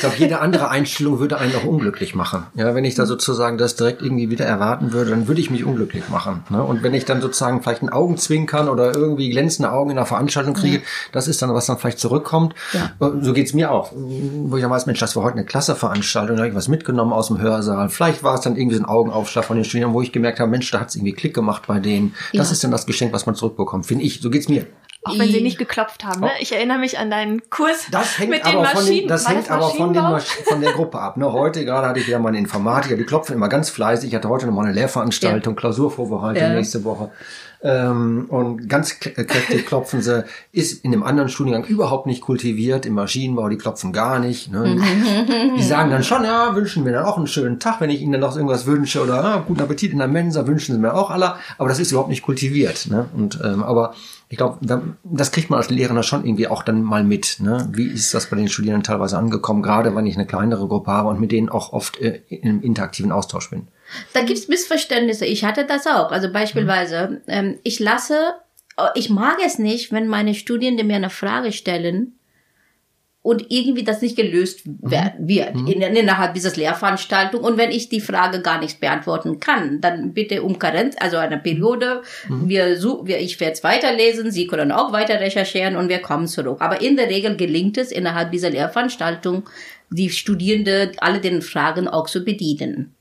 Ich glaube, jede andere Einstellung würde einen auch unglücklich machen. Ja, wenn ich da sozusagen das direkt irgendwie wieder erwarten würde, dann würde ich mich unglücklich machen. Ne? Und wenn ich dann sozusagen vielleicht ein Augenzwinkern oder irgendwie glänzende Augen in einer Veranstaltung kriege, ja. das ist dann, was dann vielleicht zurückkommt. Ja. Äh, so geht's mir auch. Wo ich dann weiß, Mensch, das war heute eine Klasseveranstaltung, da habe ich was mitgenommen aus dem Hörsaal. Vielleicht war es dann irgendwie so ein Augenaufschlag von den Studierenden, wo ich gemerkt habe, Mensch, da hat es irgendwie Klick gemacht bei denen. Das ja. ist dann das Geschenk, was man zurückbekommt, finde ich. So geht's mir. Auch wenn sie nicht geklopft haben. Ne? Ich erinnere mich an deinen Kurs das hängt mit aber den Maschinen. Von den, das hängt das aber von, den von der Gruppe ab. Ne? Heute gerade hatte ich ja meine Informatiker, die klopfen immer ganz fleißig. Ich hatte heute noch mal eine Lehrveranstaltung, ja. Klausurvorbereitung ja. nächste Woche. Ähm, und ganz äh, kräftig klopfen sie, ist in dem anderen Studiengang überhaupt nicht kultiviert, im Maschinenbau, die klopfen gar nicht. Ne? die sagen dann schon, ja, wünschen mir dann auch einen schönen Tag, wenn ich ihnen dann noch irgendwas wünsche oder ah, guten Appetit in der Mensa wünschen sie mir auch alle, aber das ist überhaupt nicht kultiviert. Ne? Und ähm, aber ich glaube, das kriegt man als Lehrer schon irgendwie auch dann mal mit. Ne? Wie ist das bei den Studierenden teilweise angekommen, gerade wenn ich eine kleinere Gruppe habe und mit denen auch oft äh, in einem interaktiven Austausch bin? Da gibt's Missverständnisse. Ich hatte das auch. Also beispielsweise, mhm. ähm, ich lasse, äh, ich mag es nicht, wenn meine Studierende mir eine Frage stellen und irgendwie das nicht gelöst mhm. wird mhm. in, innerhalb dieses Lehrveranstaltung. Und wenn ich die Frage gar nicht beantworten kann, dann bitte um Karenz, also eine Periode. Mhm. Wir, wir, ich werde es weiterlesen, Sie können auch weiter recherchieren und wir kommen zurück. Aber in der Regel gelingt es innerhalb dieser Lehrveranstaltung, die Studierende alle den Fragen auch zu bedienen.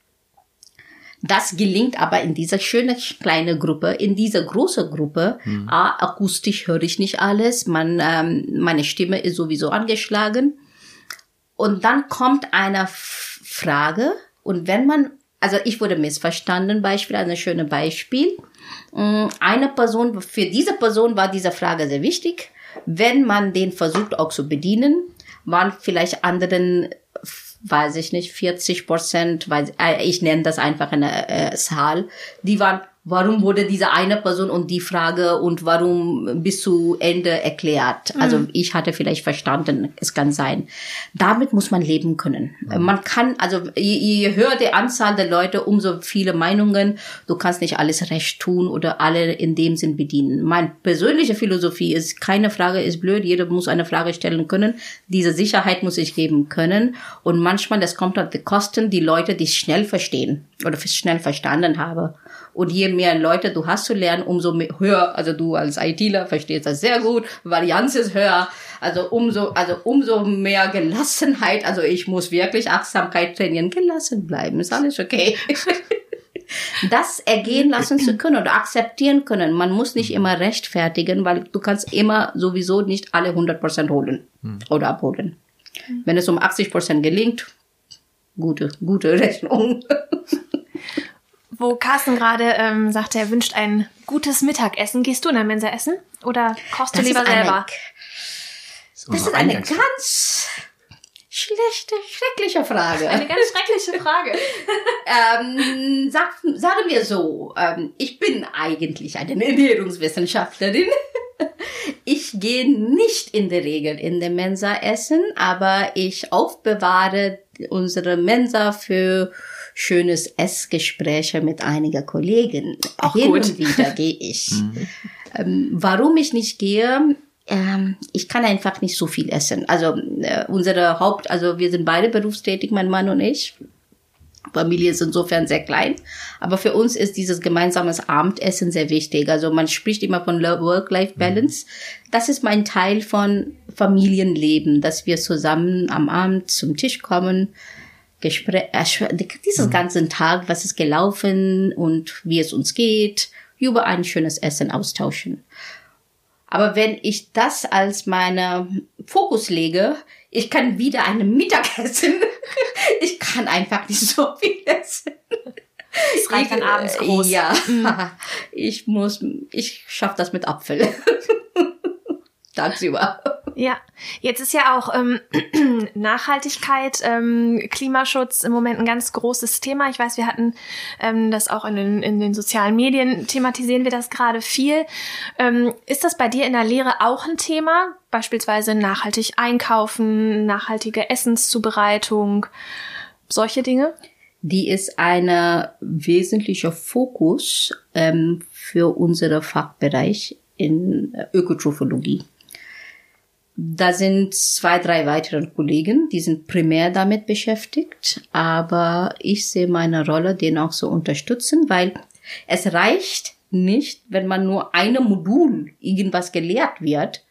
Das gelingt aber in dieser schönen kleinen Gruppe, in dieser großen Gruppe. Mhm. A, akustisch höre ich nicht alles, man, ähm, meine Stimme ist sowieso angeschlagen. Und dann kommt eine Frage und wenn man, also ich wurde missverstanden, Beispiel, ein schönes Beispiel. Mm, eine Person, für diese Person war diese Frage sehr wichtig. Wenn man den versucht auch zu bedienen, waren vielleicht anderen weiß ich nicht, 40 Prozent, weil äh, ich nenne das einfach eine äh, Zahl, die waren warum wurde diese eine Person und die Frage und warum bis zu Ende erklärt. Also mhm. ich hatte vielleicht verstanden, es kann sein. Damit muss man leben können. Mhm. Man kann, also je, je höher die Anzahl der Leute, umso viele Meinungen. Du kannst nicht alles recht tun oder alle in dem Sinn bedienen. Meine persönliche Philosophie ist, keine Frage ist blöd, jeder muss eine Frage stellen können. Diese Sicherheit muss ich geben können. Und manchmal, das kommt auf die Kosten, die Leute, die schnell verstehen oder schnell verstanden habe. Und je mehr Leute du hast zu lernen, umso mehr, höher, also du als ITler verstehst das sehr gut, Varianz ist höher, also umso, also umso mehr Gelassenheit, also ich muss wirklich Achtsamkeit trainieren, gelassen bleiben, ist alles okay. das ergehen lassen zu können oder akzeptieren können. Man muss nicht immer rechtfertigen, weil du kannst immer sowieso nicht alle 100% holen hm. oder abholen. Wenn es um 80% gelingt, gute, gute Rechnung wo Carsten gerade ähm, sagte, er wünscht ein gutes Mittagessen. Gehst du in der Mensa essen oder kochst das du lieber selber? das ist eine ganz schlechte, schreckliche Frage. Eine ganz schreckliche Frage. ähm, sag, sagen wir so, ähm, ich bin eigentlich eine Ernährungswissenschaftlerin. Ich gehe nicht in der Regel in der Mensa essen, aber ich aufbewahre unsere Mensa für schönes Essgespräche mit einiger Kollegen. Auch Hin gut. und wieder gehe ich. Mhm. ähm, warum ich nicht gehe? Ähm, ich kann einfach nicht so viel essen. Also äh, unsere Haupt, also wir sind beide berufstätig, mein Mann und ich. Familie ist insofern sehr klein. Aber für uns ist dieses gemeinsames Abendessen sehr wichtig. Also man spricht immer von Work-Life-Balance. Das ist mein Teil von Familienleben, dass wir zusammen am Abend zum Tisch kommen, Gespräch, dieses mhm. ganzen Tag, was ist gelaufen und wie es uns geht, über ein schönes Essen austauschen. Aber wenn ich das als meine Fokus lege, ich kann wieder einen Mittagessen. ich kann einfach nicht so viel essen. Es reicht dann abends groß. Ja, mhm. ich muss, ich schaff das mit Apfel. Tagsüber. Ja, jetzt ist ja auch ähm, Nachhaltigkeit, ähm, Klimaschutz im Moment ein ganz großes Thema. Ich weiß, wir hatten ähm, das auch in den, in den sozialen Medien, thematisieren wir das gerade viel. Ähm, ist das bei dir in der Lehre auch ein Thema? Beispielsweise nachhaltig einkaufen, nachhaltige Essenszubereitung, solche Dinge? Die ist eine wesentlicher Fokus ähm, für unseren Fachbereich in Ökotrophologie. Da sind zwei, drei weitere Kollegen, die sind primär damit beschäftigt, aber ich sehe meine Rolle, den auch zu unterstützen, weil es reicht nicht, wenn man nur einem Modul irgendwas gelehrt wird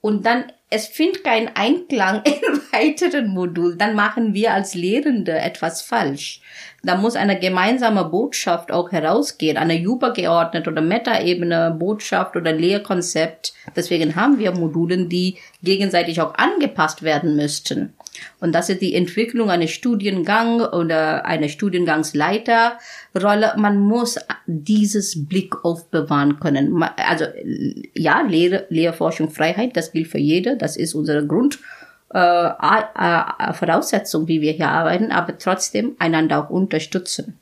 und dann es findet keinen Einklang in weiteren Modul, dann machen wir als Lehrende etwas falsch. Da muss eine gemeinsame Botschaft auch herausgehen, eine übergeordnete oder Metaebene Botschaft oder Lehrkonzept. Deswegen haben wir Modulen, die gegenseitig auch angepasst werden müssten. Und das ist die Entwicklung eines Studiengang oder eine Studiengangsleiterrolle. Man muss dieses Blick aufbewahren können. Also ja, Lehre, Lehrforschung, Freiheit, das gilt für jede. Das ist unsere Grund äh, äh, Voraussetzung, wie wir hier arbeiten, aber trotzdem einander auch unterstützen.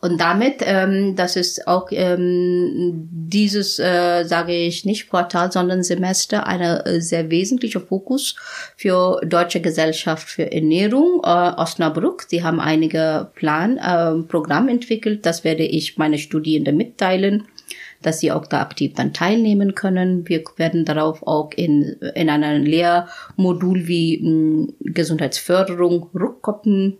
Und damit, ähm, das ist auch ähm, dieses, äh, sage ich nicht Portal, sondern Semester, eine äh, sehr wesentliche Fokus für Deutsche Gesellschaft für Ernährung äh, Osnabrück. Sie haben einige Plan, äh, Programm entwickelt. Das werde ich meine Studierenden mitteilen dass sie auch da aktiv dann teilnehmen können. Wir werden darauf auch in, in einem Lehrmodul wie mh, hm, Gesundheitsförderung rückkoppeln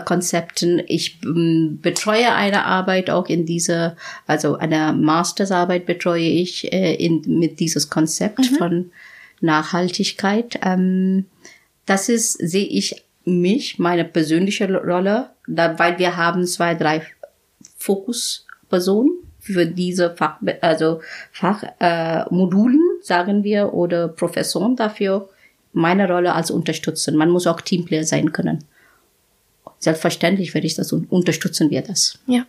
Konzepten. Ich ähm, betreue eine Arbeit auch in dieser, also eine Mastersarbeit betreue ich äh, in, mit dieses Konzept mhm. von Nachhaltigkeit. Ähm, das ist, sehe ich mich, meine persönliche Rolle, da, weil wir haben zwei, drei Fokuspersonen für diese Fach, also Fachmodulen, äh, sagen wir, oder Professoren dafür meine Rolle als unterstützen. Man muss auch Teamplayer sein können. Selbstverständlich werde ich das und unterstützen wir das. Ja.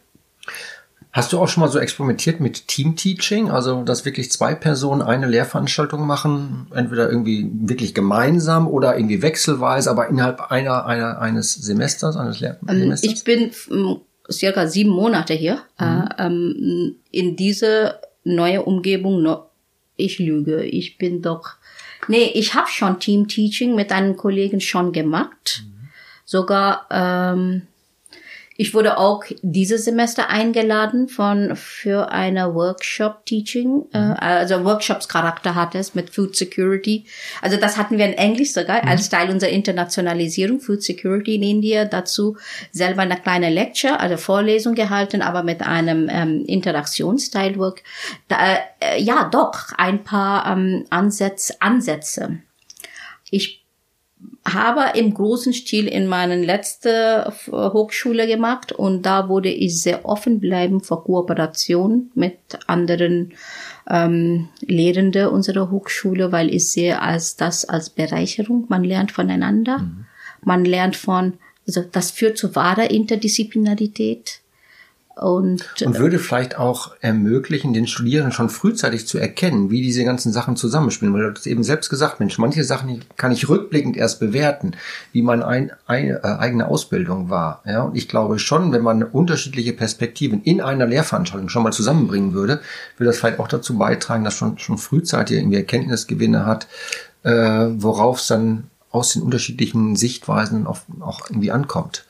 Hast du auch schon mal so experimentiert mit Team-Teaching? Also, dass wirklich zwei Personen eine Lehrveranstaltung machen, entweder irgendwie wirklich gemeinsam oder irgendwie wechselweise, aber innerhalb einer, einer eines Semesters, eines Lehrsemesters? Ähm, ich bin ähm, circa sieben Monate hier. Mhm. Äh, ähm, in diese neue Umgebung, ich lüge, ich bin doch, nee, ich habe schon Team-Teaching mit einem Kollegen schon gemacht. Mhm. Sogar, ähm, ich wurde auch dieses Semester eingeladen von für eine Workshop Teaching, äh, mhm. also Workshops Charakter hat es mit Food Security. Also das hatten wir in Englisch sogar mhm. als Teil unserer Internationalisierung Food Security in India. Dazu selber eine kleine Lecture, also Vorlesung gehalten, aber mit einem ähm, Interaktionsteilwork. Da, äh, ja, doch ein paar ähm, Ansätze. Ansätze. Ich habe im großen Stil in meinen letzten Hochschule gemacht und da wurde ich sehr offen bleiben für Kooperation mit anderen ähm, Lehrende unserer Hochschule, weil ich sehe als das als Bereicherung. Man lernt voneinander, mhm. man lernt von, also das führt zu wahrer Interdisziplinarität. Und, und würde vielleicht auch ermöglichen, den Studierenden schon frühzeitig zu erkennen, wie diese ganzen Sachen zusammenspielen. Weil du hast eben selbst gesagt, Mensch, manche Sachen kann ich rückblickend erst bewerten, wie meine ein, ein, äh, eigene Ausbildung war. Ja, und ich glaube schon, wenn man unterschiedliche Perspektiven in einer Lehrveranstaltung schon mal zusammenbringen würde, würde das vielleicht auch dazu beitragen, dass schon schon frühzeitig irgendwie Erkenntnisgewinne hat, äh, worauf es dann aus den unterschiedlichen Sichtweisen auch, auch irgendwie ankommt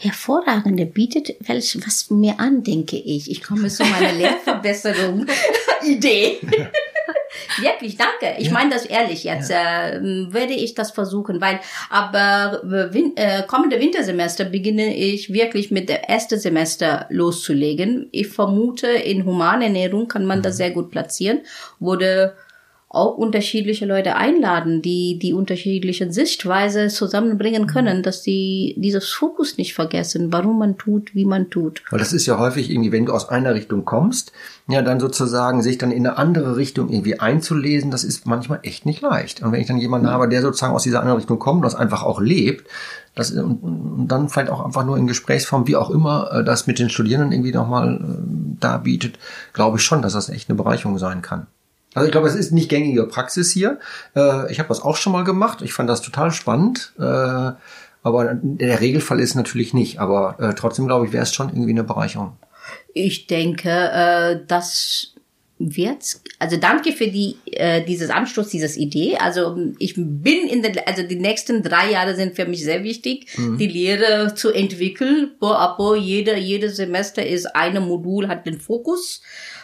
hervorragende bietet welch was mir an, denke ich. Ich komme zu meiner Lehrverbesserung Idee. Wirklich, danke. Ich ja. meine das ehrlich jetzt. Ja. Äh, werde ich das versuchen, weil aber win äh, kommende Wintersemester beginne ich wirklich mit der ersten Semester loszulegen. Ich vermute, in Humanernährung kann man das mhm. sehr gut platzieren. Wurde auch unterschiedliche Leute einladen, die die unterschiedlichen Sichtweise zusammenbringen mhm. können, dass die dieses Fokus nicht vergessen, warum man tut, wie man tut. Weil das ist ja häufig irgendwie, wenn du aus einer Richtung kommst, ja, dann sozusagen sich dann in eine andere Richtung irgendwie einzulesen, das ist manchmal echt nicht leicht. Und wenn ich dann jemanden mhm. habe, der sozusagen aus dieser anderen Richtung kommt das einfach auch lebt, das, und, und dann vielleicht auch einfach nur in Gesprächsform, wie auch immer, äh, das mit den Studierenden irgendwie nochmal äh, darbietet, glaube ich schon, dass das echt eine Bereicherung sein kann. Also ich glaube, es ist nicht gängige Praxis hier. Äh, ich habe das auch schon mal gemacht. Ich fand das total spannend. Äh, aber der Regelfall ist natürlich nicht. Aber äh, trotzdem glaube ich, wäre es schon irgendwie eine Bereicherung. Ich denke, äh, das wird, also danke für die, äh, dieses Anstoß, dieses Idee. Also ich bin in der, also die nächsten drei Jahre sind für mich sehr wichtig, mhm. die Lehre zu entwickeln. Bo a bo, jede, jedes Semester ist eine Modul hat den Fokus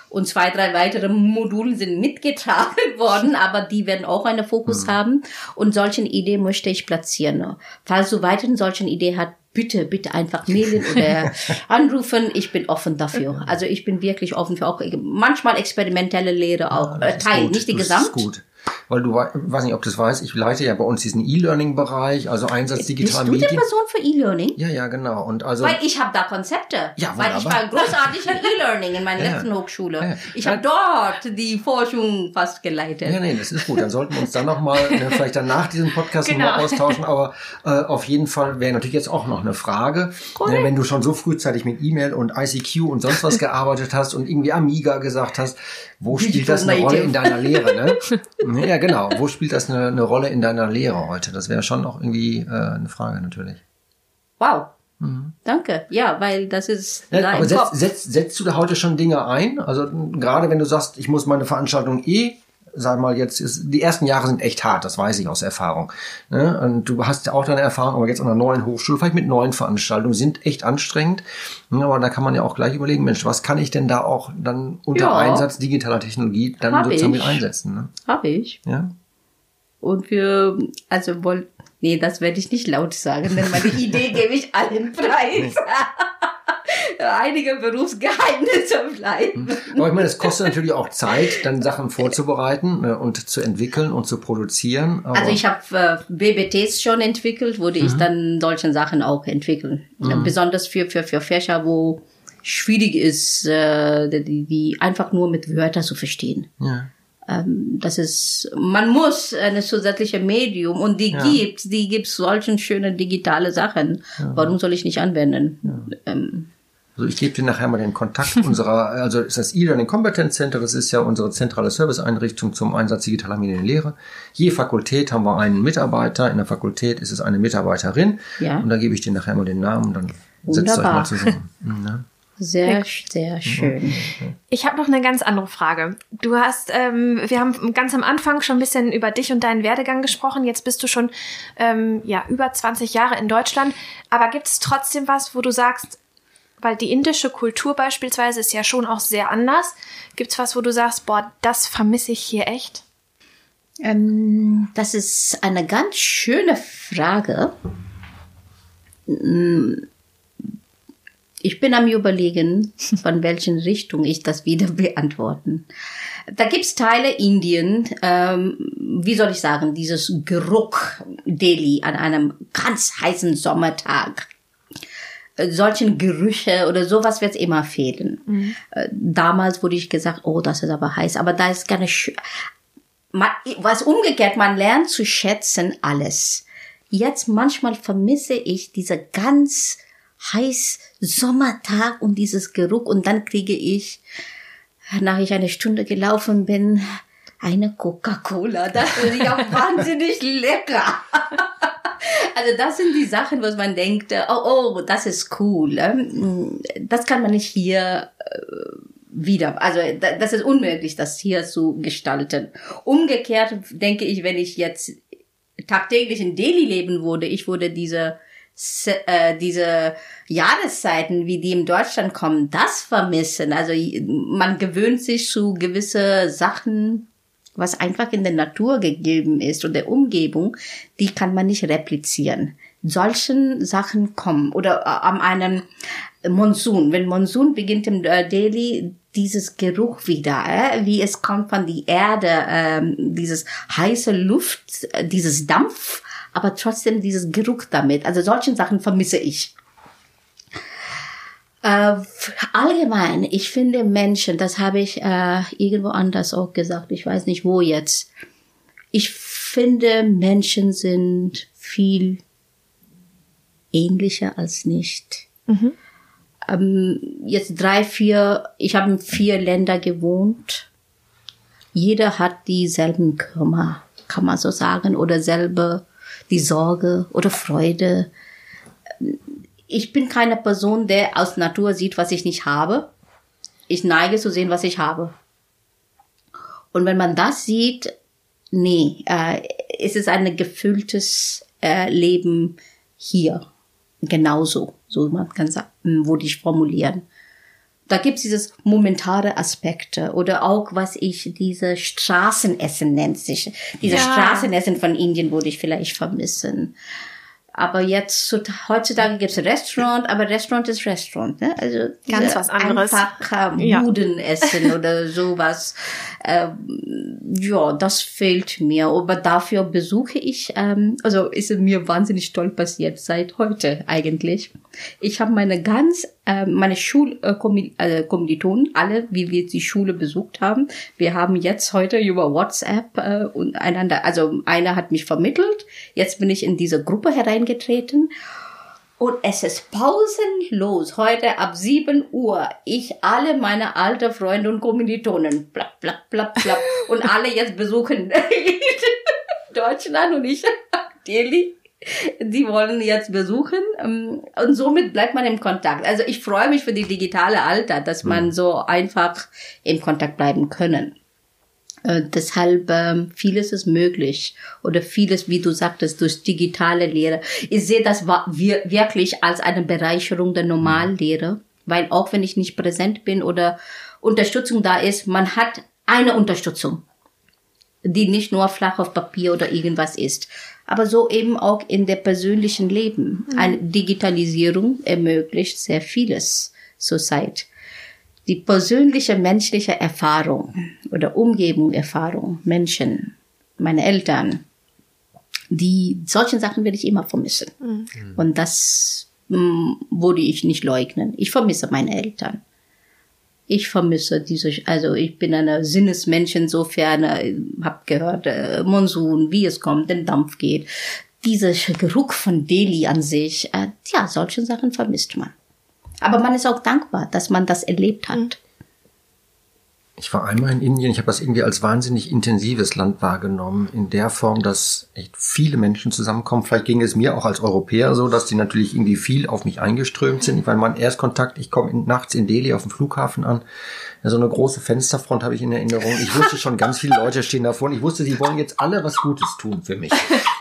und zwei, drei weitere Module sind mitgetragen worden, aber die werden auch einen Fokus mhm. haben. Und solchen Ideen möchte ich platzieren. Falls du weiterhin solchen Ideen hast, bitte, bitte einfach mailen oder anrufen. Ich bin offen dafür. Also ich bin wirklich offen für auch manchmal experimentelle Lehre auch. Ja, äh, Teil, nicht die Gesamt. Das ist gut weil du weiß nicht, ob du das weißt, ich leite ja bei uns diesen E-Learning-Bereich, also Einsatz digital Medien. Bist du die Person für E-Learning? Ja, ja, genau. Und also weil ich habe da Konzepte. Ja, weil ich war großartig in E-Learning in meiner ja, letzten Hochschule. Ja, Ich habe dort die Forschung fast geleitet. Ja, nee, das ist gut. Dann sollten wir uns dann nochmal, ne, vielleicht dann nach diesem Podcast genau. nochmal austauschen. Aber äh, auf jeden Fall wäre natürlich jetzt auch noch eine Frage, ne, wenn du schon so frühzeitig mit E-Mail und ICQ und sonst was gearbeitet hast und irgendwie Amiga gesagt hast, wo spielt das eine Rolle in deiner Lehre? Ne? Ja, genau. Wo spielt das eine, eine Rolle in deiner Lehre heute? Das wäre schon auch irgendwie äh, eine Frage natürlich. Wow. Mhm. Danke. Ja, weil das ist. Ja, aber setzt, setzt, setzt du da heute schon Dinge ein? Also gerade wenn du sagst, ich muss meine Veranstaltung eh sag mal jetzt, ist, die ersten Jahre sind echt hart, das weiß ich aus Erfahrung. Ne? Und du hast ja auch deine Erfahrung, aber jetzt an einer neuen Hochschule, vielleicht mit neuen Veranstaltungen, sind echt anstrengend. Aber da kann man ja auch gleich überlegen, Mensch, was kann ich denn da auch dann unter ja. Einsatz digitaler Technologie dann Hab sozusagen ich. mit einsetzen? Ne? Habe ich. Ja. Und wir, also wohl, nee, das werde ich nicht laut sagen, denn meine Idee gebe ich allen preis. Einige Berufsgeheimnisse bleiben. Aber ich meine, es kostet natürlich auch Zeit, dann Sachen vorzubereiten ne, und zu entwickeln und zu produzieren. also ich habe äh, BBTs schon entwickelt, würde mhm. ich dann solchen Sachen auch entwickeln. Mhm. Besonders für, für, für Fächer, wo schwierig ist, äh, die, die einfach nur mit Wörtern zu verstehen. Ja ähm, das ist, man muss eine zusätzliche Medium und die ja. gibt, die gibt solchen schönen digitale Sachen. Ja. Warum soll ich nicht anwenden? Ja. Ähm, Also ich gebe dir nachher mal den Kontakt unserer, also ist das E-Learning Competence Center, das ist ja unsere zentrale Serviceeinrichtung zum Einsatz digitaler Medien in Lehre. Je Fakultät haben wir einen Mitarbeiter, in der Fakultät ist es eine Mitarbeiterin. Ja. Und da gebe ich dir nachher mal den Namen, dann setzt euch mal zusammen. Mhm, ne? Sehr, sehr schön. Ich habe noch eine ganz andere Frage. Du hast, ähm, wir haben ganz am Anfang schon ein bisschen über dich und deinen Werdegang gesprochen. Jetzt bist du schon ähm, ja über 20 Jahre in Deutschland. Aber gibt es trotzdem was, wo du sagst, weil die indische Kultur beispielsweise ist ja schon auch sehr anders. Gibt es was, wo du sagst, boah, das vermisse ich hier echt? Ähm, das ist eine ganz schöne Frage. Mm, Ich bin am Überlegen, von welchen Richtung ich das wieder beantworten. Da gibt's Teile Indien, ähm, wie soll ich sagen, dieses Geruch Delhi an einem ganz heißen Sommertag. Solchen Gerüche oder sowas wird's immer fehlen. Äh, Damals wurde ich gesagt, oh, das ist aber heiß, aber da ist gar nicht man, was umgekehrt, man lernt zu schätzen alles. Jetzt manchmal vermisse ich diese ganz heiß Sommertag und dieses Geruch und dann kriege ich, nach ich eine Stunde gelaufen bin, eine Coca-Cola. Das ist ja wahnsinnig lecker. Also das sind die Sachen, was man denkt, äh, oh, oh, das ist cool. ähm, Das kann man nicht hier äh, wieder. Also da- das ist unmöglich, das hier zu gestalten. Umgekehrt denke ich, wenn ich jetzt tagtäglich in Delhi leben würde, ich würde diese Se- äh, diese Jahreszeiten, wie die in Deutschland kommen, das vermissen. Also man gewöhnt sich zu gewisse Sachen, was einfach in der Natur gegeben ist und der Umgebung, die kann man nicht replizieren. Solchen Sachen kommen oder äh, an einem Monsun, wenn Monsun beginnt im äh, Delhi, dieses Geruch wieder, äh, wie es kommt von die Erde, ähm, dieses heiße Luft, äh, dieses Dampf, aber trotzdem dieses Geruch damit. Also solchen Sachen vermisse ich. Äh, allgemein, ich finde Menschen, das habe ich äh, irgendwo anders auch gesagt, ich weiß nicht wo jetzt. Ich finde Menschen sind viel ähnlicher als nicht. Ähm, jetzt drei, vier, ich habe in vier Länder gewohnt. Jeder hat dieselben Kummer, kann man so sagen, oder selbe die Sorge oder Freude ich bin keine Person, der aus Natur sieht, was ich nicht habe. Ich neige zu sehen, was ich habe. Und wenn man das sieht, nee, äh, es ist ein gefülltes äh, Leben hier. Genauso, so man kann sagen, würde ich formulieren. Da gibt's dieses momentare Aspekte oder auch, was ich diese Straßenessen nennt sich. Diese Ja. Straßenessen von Indien würde ich vielleicht vermissen. Aber jetzt, zu- heutzutage gibt's Restaurant, aber Restaurant ist Restaurant, ne? Also Ganz was anderes. Einfach Ja. Budenessen oder sowas. Ähm, ja, das fehlt mir. Aber dafür besuche ich, ähm, also ist mir wahnsinnig toll passiert seit heute eigentlich. Ich habe meine ganz, äh, meine Schulkommilitonen, äh, alle, wie wir die Schule besucht haben. Wir haben jetzt heute über WhatsApp äh, und einander, also einer hat mich vermittelt. Jetzt bin ich in diese Gruppe hereingetreten. Und es ist pausenlos. Heute ab 7 Uhr. Ich alle meine alte Freunde und Kommilitonen. Plapp, plapp, plapp, plapp. Und alle jetzt besuchen Deutschland und ich Delhi. Die wollen jetzt besuchen. ähm, Und somit bleibt man im Kontakt. Also ich freue mich für die digitale Alter, dass man so einfach im Kontakt bleiben können. Äh, deshalb ähm, vieles ist möglich oder vieles, wie du sagtest, durch digitale Lehre. Ich sehe das wir- wirklich als eine Bereicherung der Normallehre, weil auch wenn ich nicht präsent bin oder Unterstützung da ist, man hat eine Unterstützung, die nicht nur flach auf Papier oder irgendwas ist, aber so eben auch in der persönlichen Leben. Eine Digitalisierung ermöglicht sehr vieles zurzeit die persönliche menschliche Erfahrung oder Umgebung, Erfahrung, Menschen, meine Eltern, die solchen Sachen werde ich immer vermissen. Und das mh, würde ich nicht leugnen. Ich vermisse meine Eltern. Ich vermisse diese, also ich bin eine Sinnesmensch insofern, äh, hab gehört, äh, Monsun, wie es kommt, den Dampf geht. Dieser Geruch von Delhi an sich, äh, ja, solche Sachen vermisst man. Aber man ist auch dankbar, dass man das erlebt hat. Ich war einmal in Indien, ich habe das irgendwie als wahnsinnig intensives Land wahrgenommen, in der Form, dass echt viele Menschen zusammenkommen. Vielleicht ging es mir auch als Europäer so, dass die natürlich irgendwie viel auf mich eingeströmt sind. Ich meine, mein Erstkontakt, ich komme nachts in Delhi auf dem Flughafen an, so eine große Fensterfront habe ich in Erinnerung. Ich wusste schon, ganz viele Leute stehen davor und ich wusste, sie wollen jetzt alle was Gutes tun für mich.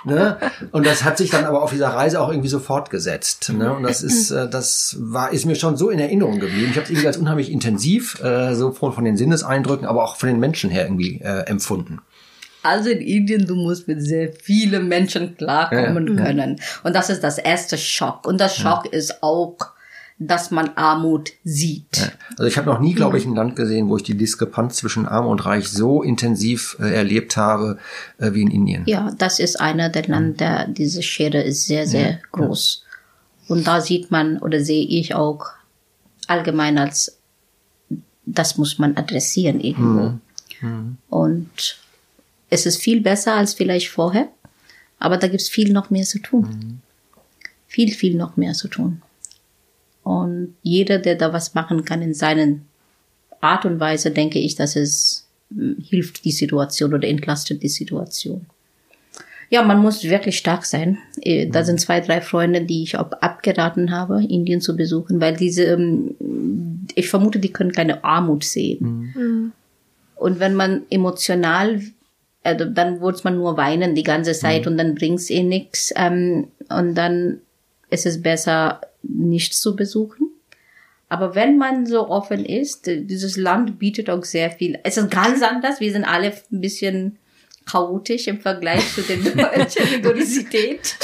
Ne? Und das hat sich dann aber auf dieser Reise auch irgendwie so fortgesetzt. Ne? Und das ist, äh, das war, ist mir schon so in Erinnerung geblieben. Ich habe es irgendwie als unheimlich intensiv, äh, so von, von den Sinneseindrücken, aber auch von den Menschen her irgendwie äh, empfunden. Also in Indien, du musst mit sehr vielen Menschen klarkommen Ja. können. Und das ist das erste Schock. Und das Schock ist auch, dass man Armut sieht. Also ich habe noch nie, glaube ich, ein Land gesehen, wo ich die Diskrepanz zwischen Arm und Reich so intensiv äh, erlebt habe äh, wie in Indien. Ja, das ist einer der Länder, diese Schere ist sehr, sehr groß. Und da sieht man oder sehe ich auch allgemein als, das muss man adressieren irgendwo. Und es ist viel besser als vielleicht vorher, aber da gibt's viel noch mehr zu tun. Viel, viel noch mehr zu tun. Und jeder, der da was machen kann in seinen Art und Weise, denke ich, dass es mm, hilft die Situation oder entlastet die Situation. Ja, man muss wirklich stark sein. Äh, Da sind zwei, drei Freunde, die ich auch abgeraten habe, Indien zu besuchen, weil diese, ähm, ich vermute, die können keine Armut sehen. Und wenn man emotional, also dann wird man nur weinen die ganze Zeit und dann bringt's eh nix. Ähm, und dann ist es besser, nichts zu besuchen. Aber wenn man so offen ist, äh, dieses Land bietet auch sehr viel. Es ist ganz anders. Wir sind alle ein bisschen chaotisch im Vergleich zu den deutschen Universität.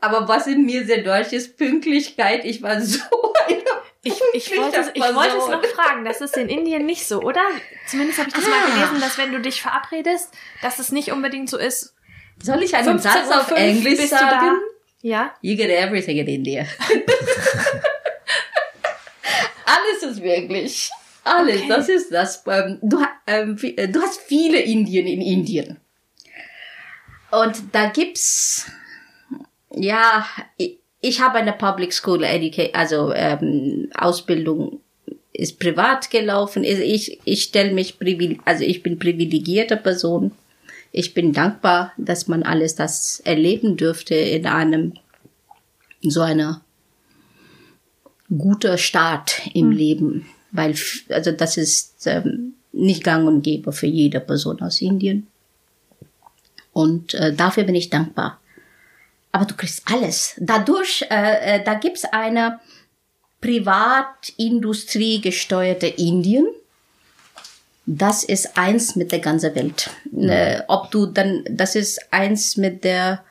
Aber was in mir sehr deutsch ist, Pünktlichkeit. Ich war so Ich, ich, wollte, es- ich wollte es noch fragen, das ist in Indien nicht so, oder? Zumindest habe ich das mal Ah. gelesen, dass wenn du dich verabredest, dass es nicht unbedingt so ist. Soll ich einen 15.05 Satz auf Englisch sagen? Ja? You get everything in India. Alles ist wirklich. Alles, Okay. das ist das. Ähm, du, ähm, äh, du hast viele Indien in Indien. Und da gibt's, ja, ich, ich habe eine Public School Education, also ähm, Ausbildung ist privat gelaufen. Ich, ich stelle mich privil, also ich bin privilegierte Person. Ich bin dankbar, dass man alles das erleben dürfte in einem so einer guter Start im Leben, weil also das ist ähm, nicht gang und gäbe für jede Person aus Indien. Und äh, dafür bin ich dankbar. Aber du kriegst alles. Dadurch, äh, äh, da gibt's eine Privatindustrie gesteuerte Indien. Das ist eins mit der ganzen Welt. Äh, ob du dann, das ist eins mit der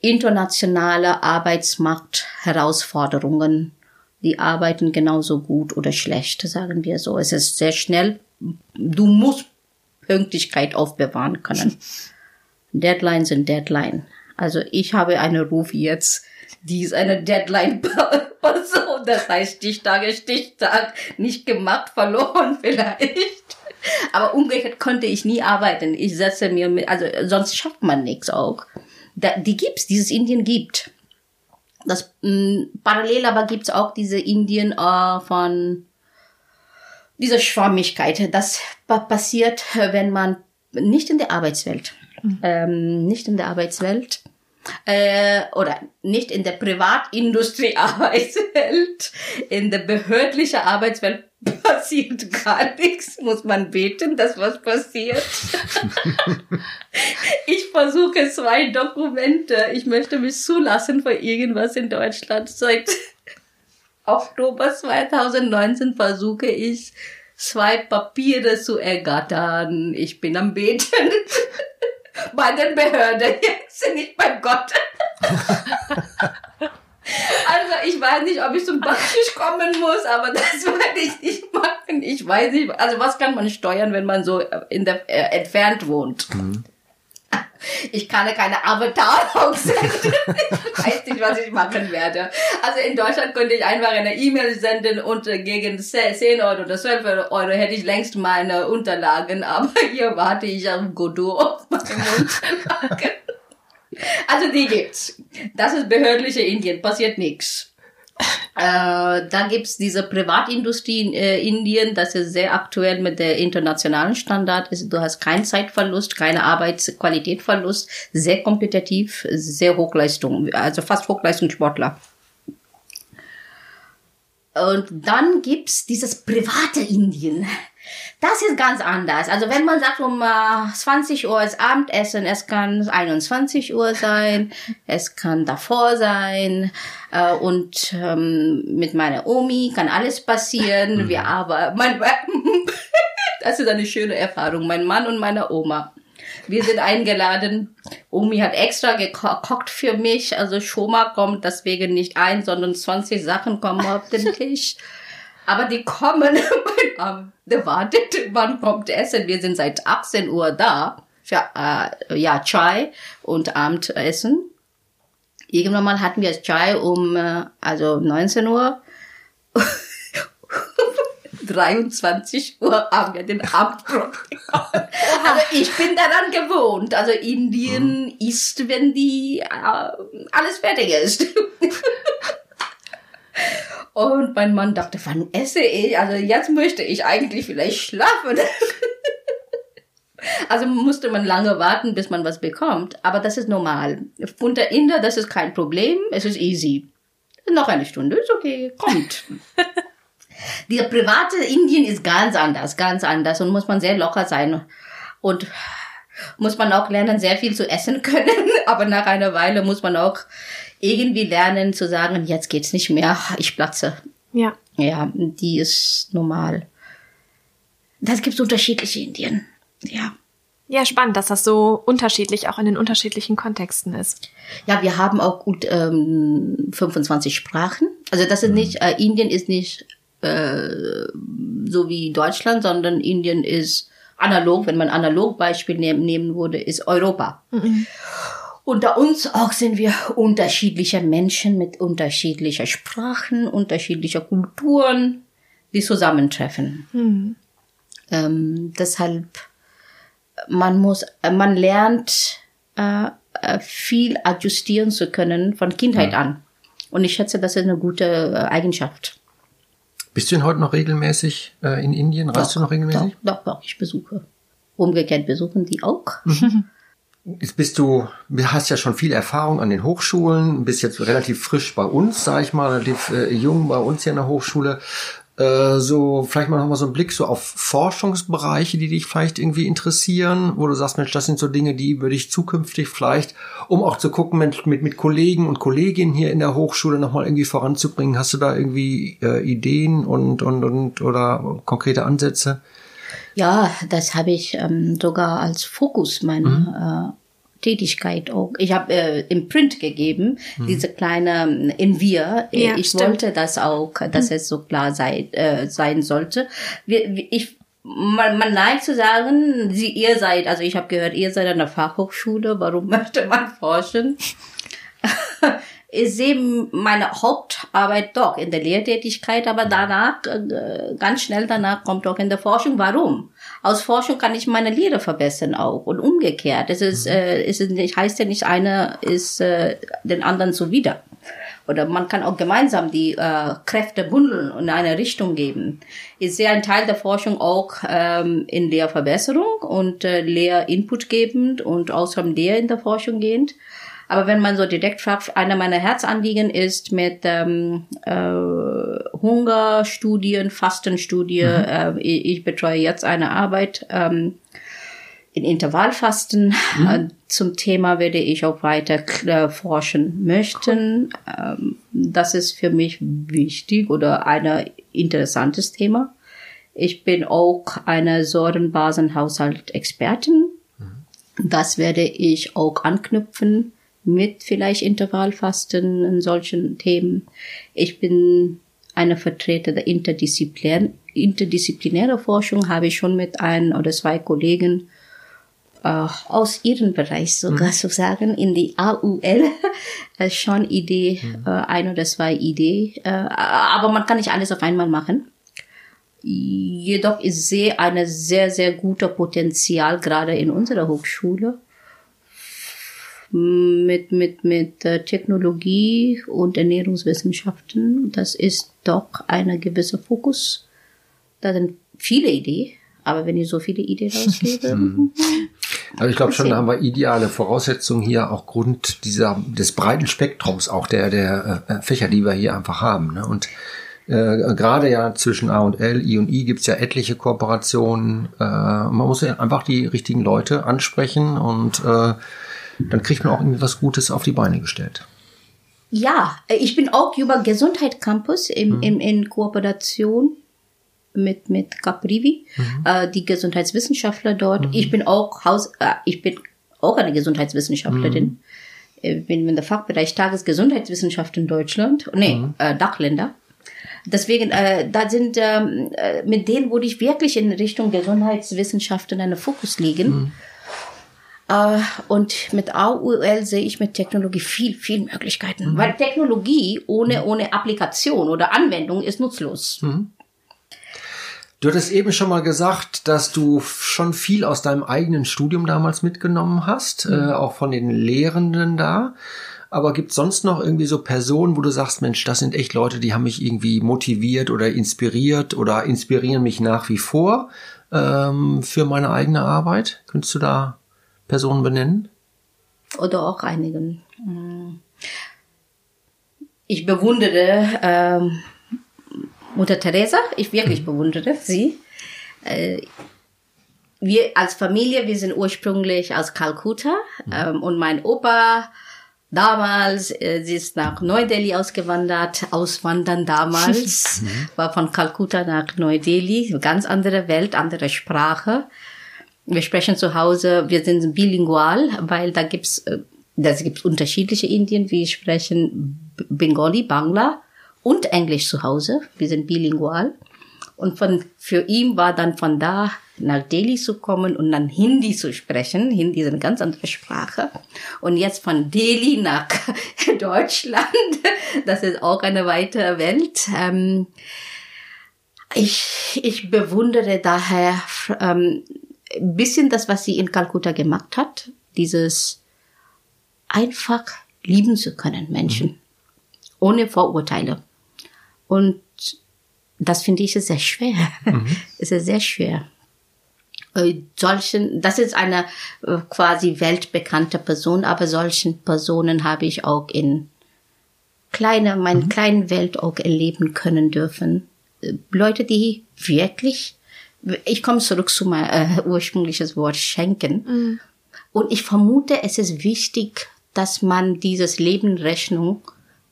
internationale Arbeitsmarkt-Herausforderungen. Die arbeiten genauso gut oder schlecht, sagen wir so. Es ist sehr schnell. Du musst Pünktlichkeit aufbewahren können. Deadline sind Deadline. Also ich habe einen Ruf jetzt, die ist eine Deadline-Person. Das heißt Stichtag ist Stichtag. Nicht gemacht, verloren vielleicht. Aber umgekehrt konnte ich nie arbeiten. Ich setze mir mit, also sonst schafft man nichts auch. Da, die gibt's, dieses Indien gibt. Das mh, parallel aber gibt's auch diese Indien äh, von dieser Schwammigkeit. Das pa passiert, wenn man nicht in der Arbeitswelt, ähm, nicht in der Arbeitswelt äh, oder nicht in der Privatindustrie Arbeitswelt, in der behördlichen Arbeitswelt passiert gar nichts. Muss man beten, dass was passiert. ich versuche zwei Dokumente. Ich möchte mich zulassen für irgendwas in Deutschland. Seit Oktober 2019 versuche ich zwei Papiere zu ergattern. Ich bin am Beten. Bei den Behörden jetzt, nicht beim Gott. Also ich weiß nicht, ob ich zum Backschisch kommen muss, aber das werde ich nicht machen. Ich weiß nicht, also was kann man steuern, wenn man so in der äh, entfernt wohnt? Ich kann keine Avatar aufsenden. Ich weiß nicht, was ich machen werde. Also in Deutschland könnte ich einfach eine E-Mail senden und äh, gegen 10 Euro oder 12 Euro hätte ich längst meine Unterlagen. Aber hier warte ich auf Godot auf meine Unterlagen. Also die gibt's. Das ist behördliche Indien, passiert nichts. Äh, da gibt's diese Privatindustrie in äh, Indien, das ist sehr aktuell mit der internationalen Standard. Ist, du hast keinen Zeitverlust, keine Arbeitsqualitätverlust, sehr kompetitiv, sehr Hochleistung, also fast Hochleistungssportler. Und dann gibt's dieses private Indien. Das ist ganz anders. Also wenn man sagt, um äh, 20 Uhr ist Abendessen, es kann 21 Uhr sein, es kann davor sein äh, und ähm, mit meiner Omi kann alles passieren. Wir aber, mein, das ist eine schöne Erfahrung. Mein Mann und meine Oma. Wir sind eingeladen. Omi hat extra gekocht für mich. Also Schoma kommt deswegen nicht ein, sondern 20 Sachen kommen auf den Tisch. Aber die kommen, der wartet, wann kommt Essen? Wir sind seit 18 Uhr da für äh, ja, Chai und Abendessen. Irgendwann mal hatten wir Chai um äh, also 19 Uhr. 23 Uhr haben wir den Abendbrot. Also ich bin daran gewohnt. Also Indien mhm. isst, wenn die äh, alles fertig ist. Und mein Mann dachte, wann esse ich? Also jetzt möchte ich eigentlich vielleicht schlafen. Also musste man lange warten, bis man was bekommt. Aber das ist normal. Unter Inder, das ist kein Problem. Es ist easy. Noch eine Stunde, ist okay, kommt. Der private Indien ist ganz anders, ganz anders und muss man sehr locker sein. Und muss man auch lernen, sehr viel zu essen können. Aber nach einer Weile muss man auch irgendwie lernen zu sagen, jetzt geht's nicht mehr, ich platze. Ja. Ja, die ist normal. Das gibt's unterschiedliche Indien. Ja. Ja, spannend, dass das so unterschiedlich auch in den unterschiedlichen Kontexten ist. Ja, wir haben auch gut ähm, 25 Sprachen. Also das ist nicht, äh, Indien ist nicht äh, so wie Deutschland, sondern Indien ist analog, wenn man analog Beispiel nehmen, nehmen würde, ist Europa. Mhm. Unter uns auch sind wir unterschiedliche Menschen mit unterschiedlicher Sprachen, unterschiedlicher Kulturen, die zusammentreffen. Mhm. Ähm, deshalb, man muss, man lernt äh, äh viel adjustieren zu können von Kindheit ja. an. Und ich schätze, das ist eine gute äh, Eigenschaft. Bist du denn heute noch regelmäßig äh, in Indien? Reist doch, du noch regelmäßig? Doch, doch, doch, ich besuche. Umgekehrt besuchen die auch. Mhm. Jetzt bist du, du hast ja schon viel Erfahrung an den Hochschulen, bist jetzt relativ frisch bei uns, sag ich mal, relativ äh, jung bei uns hier in der Hochschule. Äh, so, vielleicht mal nochmal so einen Blick so auf Forschungsbereiche, die dich vielleicht irgendwie interessieren, wo du sagst, Mensch, das sind so Dinge, die würde ich zukünftig vielleicht, um auch zu gucken, mit, mit, mit Kollegen und Kolleginnen hier in der Hochschule nochmal irgendwie voranzubringen. Hast du da irgendwie äh, Ideen und, und, und oder konkrete Ansätze? Ja, das habe ich ähm, sogar als Fokus meiner mhm. äh, Tätigkeit auch. Ich habe äh, im Print gegeben, mhm. diese kleine ähm, in wir. Äh, ja, ich stimmt. wollte das auch, dass mhm. es so klar sei, äh, sein sollte. Wir, ich man, man neigt zu sagen, sie, ihr seid, also ich habe gehört, ihr seid an der Fachhochschule, warum möchte man forschen? Ich sehe meine Hauptarbeit doch in der Lehrtätigkeit, aber danach, äh, ganz schnell danach kommt auch in der Forschung. Warum? Aus Forschung kann ich meine Lehre verbessern auch und umgekehrt. Es ist, mhm. äh, es ist nicht, heißt ja nicht, einer ist äh, den anderen zuwider. Oder man kann auch gemeinsam die äh, Kräfte bundeln und in eine Richtung geben. Ich sehe einen Teil der Forschung auch ähm, in Lehrverbesserung und äh, Lehrinput gebend und außerdem Lehr in der Forschung gehend. Aber wenn man so direkt fragt, einer meiner Herzanliegen ist mit ähm, äh, Hungerstudien, Fastenstudie. Mhm. Äh, ich, ich, betreue jetzt eine Arbeit ähm, in Intervallfasten. Mhm. Äh, zum Thema werde ich auch weiter äh, forschen möchten. Ähm, das ist für mich wichtig oder ein interessantes Thema. Ich bin auch eine Säurenbasenhaushalt-Expertin. Mhm. Das werde ich auch anknüpfen mit vielleicht Intervallfasten und solchen Themen. Ich bin eine Vertreter der interdisziplinären, interdisziplinäre Forschung, habe ich schon mit ein oder zwei Kollegen äh, aus ihrem Bereich sogar mhm. zu sagen, in die AUL äh, schon Idee, mhm. äh, ein oder zwei Idee, äh, aber man kann nicht alles auf einmal machen. Jedoch ich sehe eine sehr, sehr gute Potenzial gerade in unserer Hochschule mit, mit, mit äh, Technologie und Ernährungswissenschaften. Das ist doch ein gewisser Fokus. Da sind viele Ideen, aber wenn ich so viele Ideen rausgebe. Hm. also ich glaube schon, da haben wir ideale Voraussetzungen hier, auch Grund dieser, des breiten Spektrums auch der, der äh, Fächer, die wir hier einfach haben. Ne? Und äh, gerade ja zwischen A und L, I und I gibt's ja etliche Kooperationen. Äh, man muss ja einfach die richtigen Leute ansprechen und äh, dann kriegt man auch irgendwie was Gutes auf die Beine gestellt. Ja, ich bin auch über Gesundheit Campus im, mhm. im, in Kooperation mit, mit Caprivi, mhm. äh, die Gesundheitswissenschaftler dort. Mhm. Ich bin auch Haus, äh, ich bin auch eine Gesundheitswissenschaftlerin. Mhm. Ich bin in der Fachbereich Tagesgesundheitswissenschaft in Deutschland, nee, mhm. äh, Dachländer. Deswegen, äh, da sind ähm, äh, mit denen würde ich wirklich in Richtung Gesundheitswissenschaften einen Fokus legen. Uh, und mit AUL sehe ich mit Technologie viel, viel Möglichkeiten. Mhm. Weil Technologie ohne, mhm. ohne Applikation oder Anwendung ist nutzlos. Mhm. Du hattest eben schon mal gesagt, dass du schon viel aus deinem eigenen Studium damals mitgenommen hast, mhm. äh, auch von den Lehrenden da. Aber gibt sonst noch irgendwie so Personen, wo du sagst, Mensch, das sind echt Leute, die haben mich irgendwie motiviert oder inspiriert oder inspirieren mich nach wie vor ähm, für meine eigene Arbeit? Könntest du da Personen benennen? Oder auch einigen. Hm. Ich bewundere ähm, Mutter Teresa, ich wirklich mhm. bewundere sie. Äh, wir als Familie, wir sind ursprünglich aus Kalkutta mhm. ähm, und mein Opa damals, äh, sie ist nach Neu-Delhi ausgewandert, auswandern damals, mhm. war von Kalkutta nach Neu-Delhi, ganz andere Welt, andere Sprache. Wir sprechen zu Hause, wir sind bilingual, weil da gibt's, äh, das gibt's unterschiedliche Indien. Wir sprechen Bengali, Bangla und Englisch zu Hause. Wir sind bilingual. Und von, für ihn war dann von da nach Delhi zu kommen und dann Hindi zu sprechen. Hindi ist eine ganz andere Sprache. Und jetzt von Delhi nach Deutschland. Das ist auch eine weitere Welt. Ähm, ich, ich bewundere daher ähm, ein bisschen das, was sie in Kalkutta gemacht hat, dieses einfach lieben zu können, Menschen, mhm. ohne Vorurteile. Und das finde ich sehr schwer. Mhm. es ist sehr schwer. Äh, solchen, das ist eine äh, quasi weltbekannte Person, aber solchen Personen habe ich auch in kleiner, meiner mhm. kleinen Welt auch erleben können dürfen. Äh, Leute, die wirklich ich komme zurück zu meinem äh, ursprüngliches Wort schenken. Mhm. Und ich vermute, es ist wichtig, dass man dieses Leben Rechnung,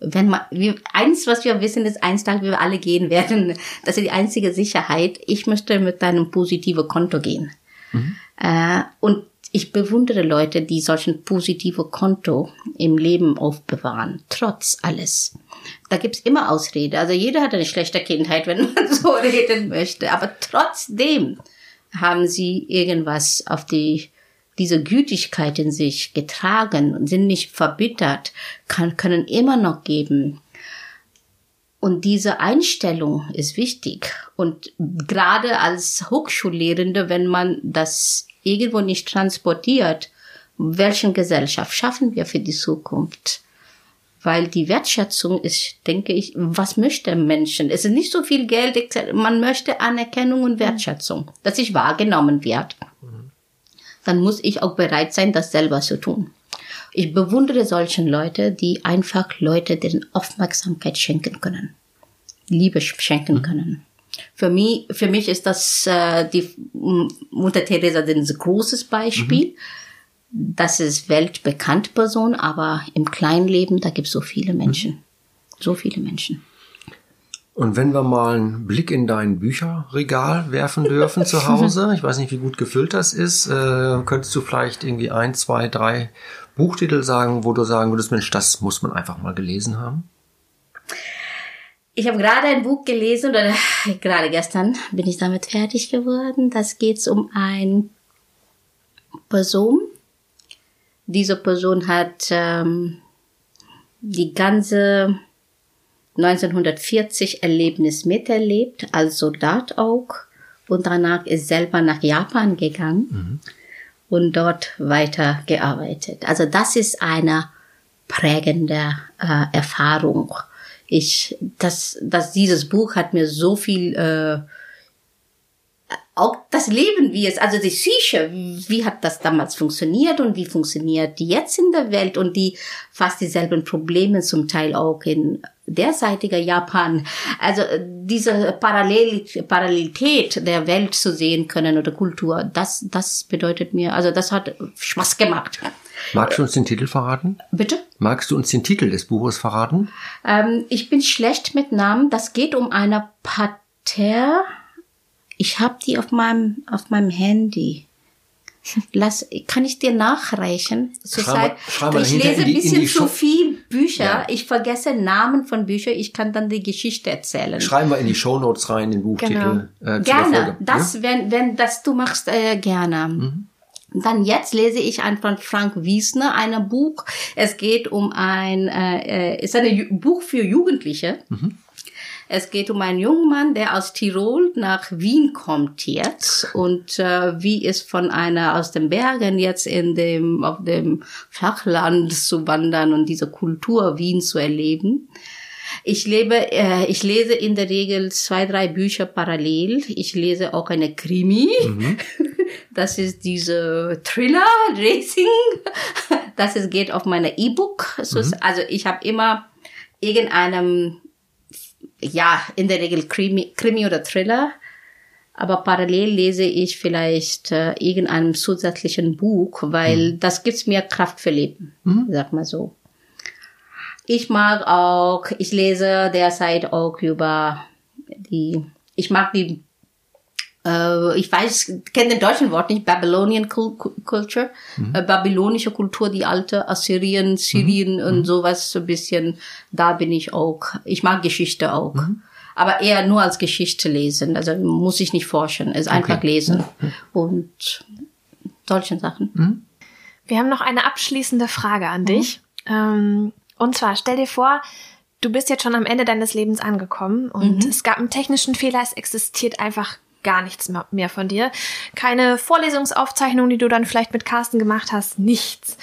wenn man, wir, eins, was wir wissen, ist, eins Tag wir alle gehen werden. Das ist die einzige Sicherheit. Ich möchte mit einem positiven Konto gehen. Mhm. Äh, und ich bewundere Leute, die solchen positive Konto im Leben aufbewahren, trotz alles. Da gibt's immer Ausrede. Also jeder hat eine schlechte Kindheit, wenn man so reden möchte. Aber trotzdem haben sie irgendwas auf die diese Gütigkeit in sich getragen und sind nicht verbittert, kann, können immer noch geben. Und diese Einstellung ist wichtig. Und gerade als Hochschullehrende, wenn man das irgendwo nicht transportiert, welche Gesellschaft schaffen wir für die Zukunft? Weil die Wertschätzung ist, denke ich, was möchte Menschen? Es ist nicht so viel Geld, man möchte Anerkennung und Wertschätzung, dass ich wahrgenommen werde. Dann muss ich auch bereit sein, das selber zu tun. Ich bewundere solchen Leute, die einfach Leute deren Aufmerksamkeit schenken können, Liebe schenken können. Für mich, für mich ist das äh, die Mutter Teresa ein großes Beispiel. Mhm. Das ist weltbekannt Person, aber im kleinen Leben, da gibt es so viele Menschen. Mhm. So viele Menschen. Und wenn wir mal einen Blick in dein Bücherregal werfen dürfen zu Hause, ich weiß nicht, wie gut gefüllt das ist, äh, könntest du vielleicht irgendwie ein, zwei, drei Buchtitel sagen, wo du sagen würdest, Mensch, das muss man einfach mal gelesen haben? Ich habe gerade ein Buch gelesen oder gerade gestern bin ich damit fertig geworden. Das geht um eine Person. Diese Person hat ähm, die ganze 1940 Erlebnis miterlebt, als Soldat auch. Und danach ist selber nach Japan gegangen. Mhm. und dort weitergearbeitet. Also das ist eine prägende äh, Erfahrung. Ich, das, das, dieses Buch hat mir so viel äh, auch das Leben, wie es, also die Psyche, wie hat das damals funktioniert und wie funktioniert die jetzt in der Welt und die fast dieselben Probleme zum Teil auch in derzeitiger Japan. Also diese Parallel Parallelität der Welt zu sehen können oder Kultur, das, das bedeutet mir, also das hat Spaß gemacht. Magst du uns den Titel verraten? Bitte? Magst du uns den Titel des Buches verraten? Ähm, ich bin schlecht mit Namen. Das geht um eine Pater ich habe die auf meinem, auf meinem Handy. Lass, kann ich dir nachreichen? Zurzeit, ich lese in ein bisschen die zu Show- viel Bücher. Ja. Ich vergesse Namen von Büchern. Ich kann dann die Geschichte erzählen. Schreiben wir in die Shownotes rein, den Buchtitel äh, zu der Gerne. Das, wenn, wenn das du machst, äh, gerne. Mhm. Dann jetzt lese ich ein von Frank Wiesner ein Buch. Es geht um ein, äh, äh, ist ein Ju- Buch für Jugendliche. Mhm. Es geht um einen jungen Mann, der aus Tirol nach Wien kommt jetzt und äh, wie es von einer aus den Bergen jetzt in dem auf dem Flachland zu wandern und diese Kultur Wien zu erleben. Ich lebe, äh, ich lese in der Regel zwei, drei Bücher parallel. Ich lese auch eine Krimi. Das ist diese Thriller Racing. Das ist, geht auf meine E-Book. Ist- Also ich habe immer irgendeinem, ja, in der Regel Krimi, Krimi oder Thriller. Aber parallel lese ich vielleicht äh, irgendeinem zusätzlichen Buch, weil das gibt mir Kraft für Leben, sag mal so. Ich mag auch, ich lese derzeit auch über die, ich mag die, äh, ich weiß, kenne den deutschen Wort nicht, Babylonian Cul- Cul- Culture, äh, babylonische Kultur, die alte Assyrien, Syrien und sowas so ein bisschen, da bin ich auch. Ich mag Geschichte auch. Aber eher nur als Geschichte lesen, also muss ich nicht forschen, es einfach lesen und solche Sachen. Wir haben noch eine abschließende Frage an dich. Ähm, und zwar, stell dir vor, du bist jetzt schon am Ende deines Lebens angekommen und es gab einen technischen Fehler, es existiert einfach gar nichts mehr von dir. Keine Vorlesungsaufzeichnung, die du dann vielleicht mit Carsten gemacht hast, nichts.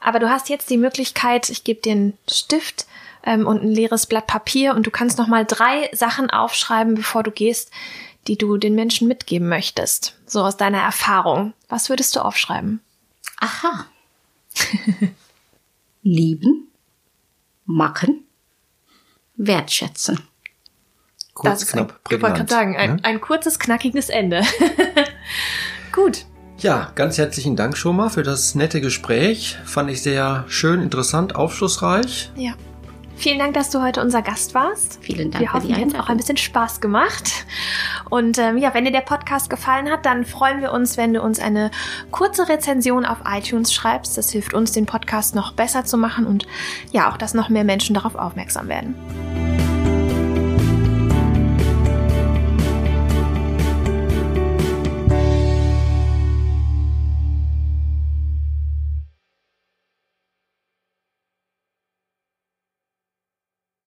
Aber du hast jetzt die Möglichkeit, ich gebe dir einen Stift ähm, und ein leeres Blatt Papier und du kannst noch mal drei Sachen aufschreiben, bevor du gehst, die du den Menschen mitgeben möchtest. So aus deiner Erfahrung. Was würdest du aufschreiben? Aha. Lieben, machen, wertschätzen. Kurz, ist knapp, ein, ich wollte gerade prägnant. sagen, ein, ne? ein kurzes, knackiges Ende. Gut. Ja, ganz herzlichen Dank schon mal für das nette Gespräch. Fand ich sehr schön, interessant, aufschlussreich. Ja. Vielen Dank, dass du heute unser Gast warst. Vielen Dank Wir hoffen, dir hat auch ein bisschen Spaß gemacht. Und ähm, ja, wenn dir der Podcast gefallen hat, dann freuen wir uns, wenn du uns eine kurze Rezension auf iTunes schreibst. Das hilft uns, den Podcast noch besser zu machen und ja, auch, dass noch mehr Menschen darauf aufmerksam werden.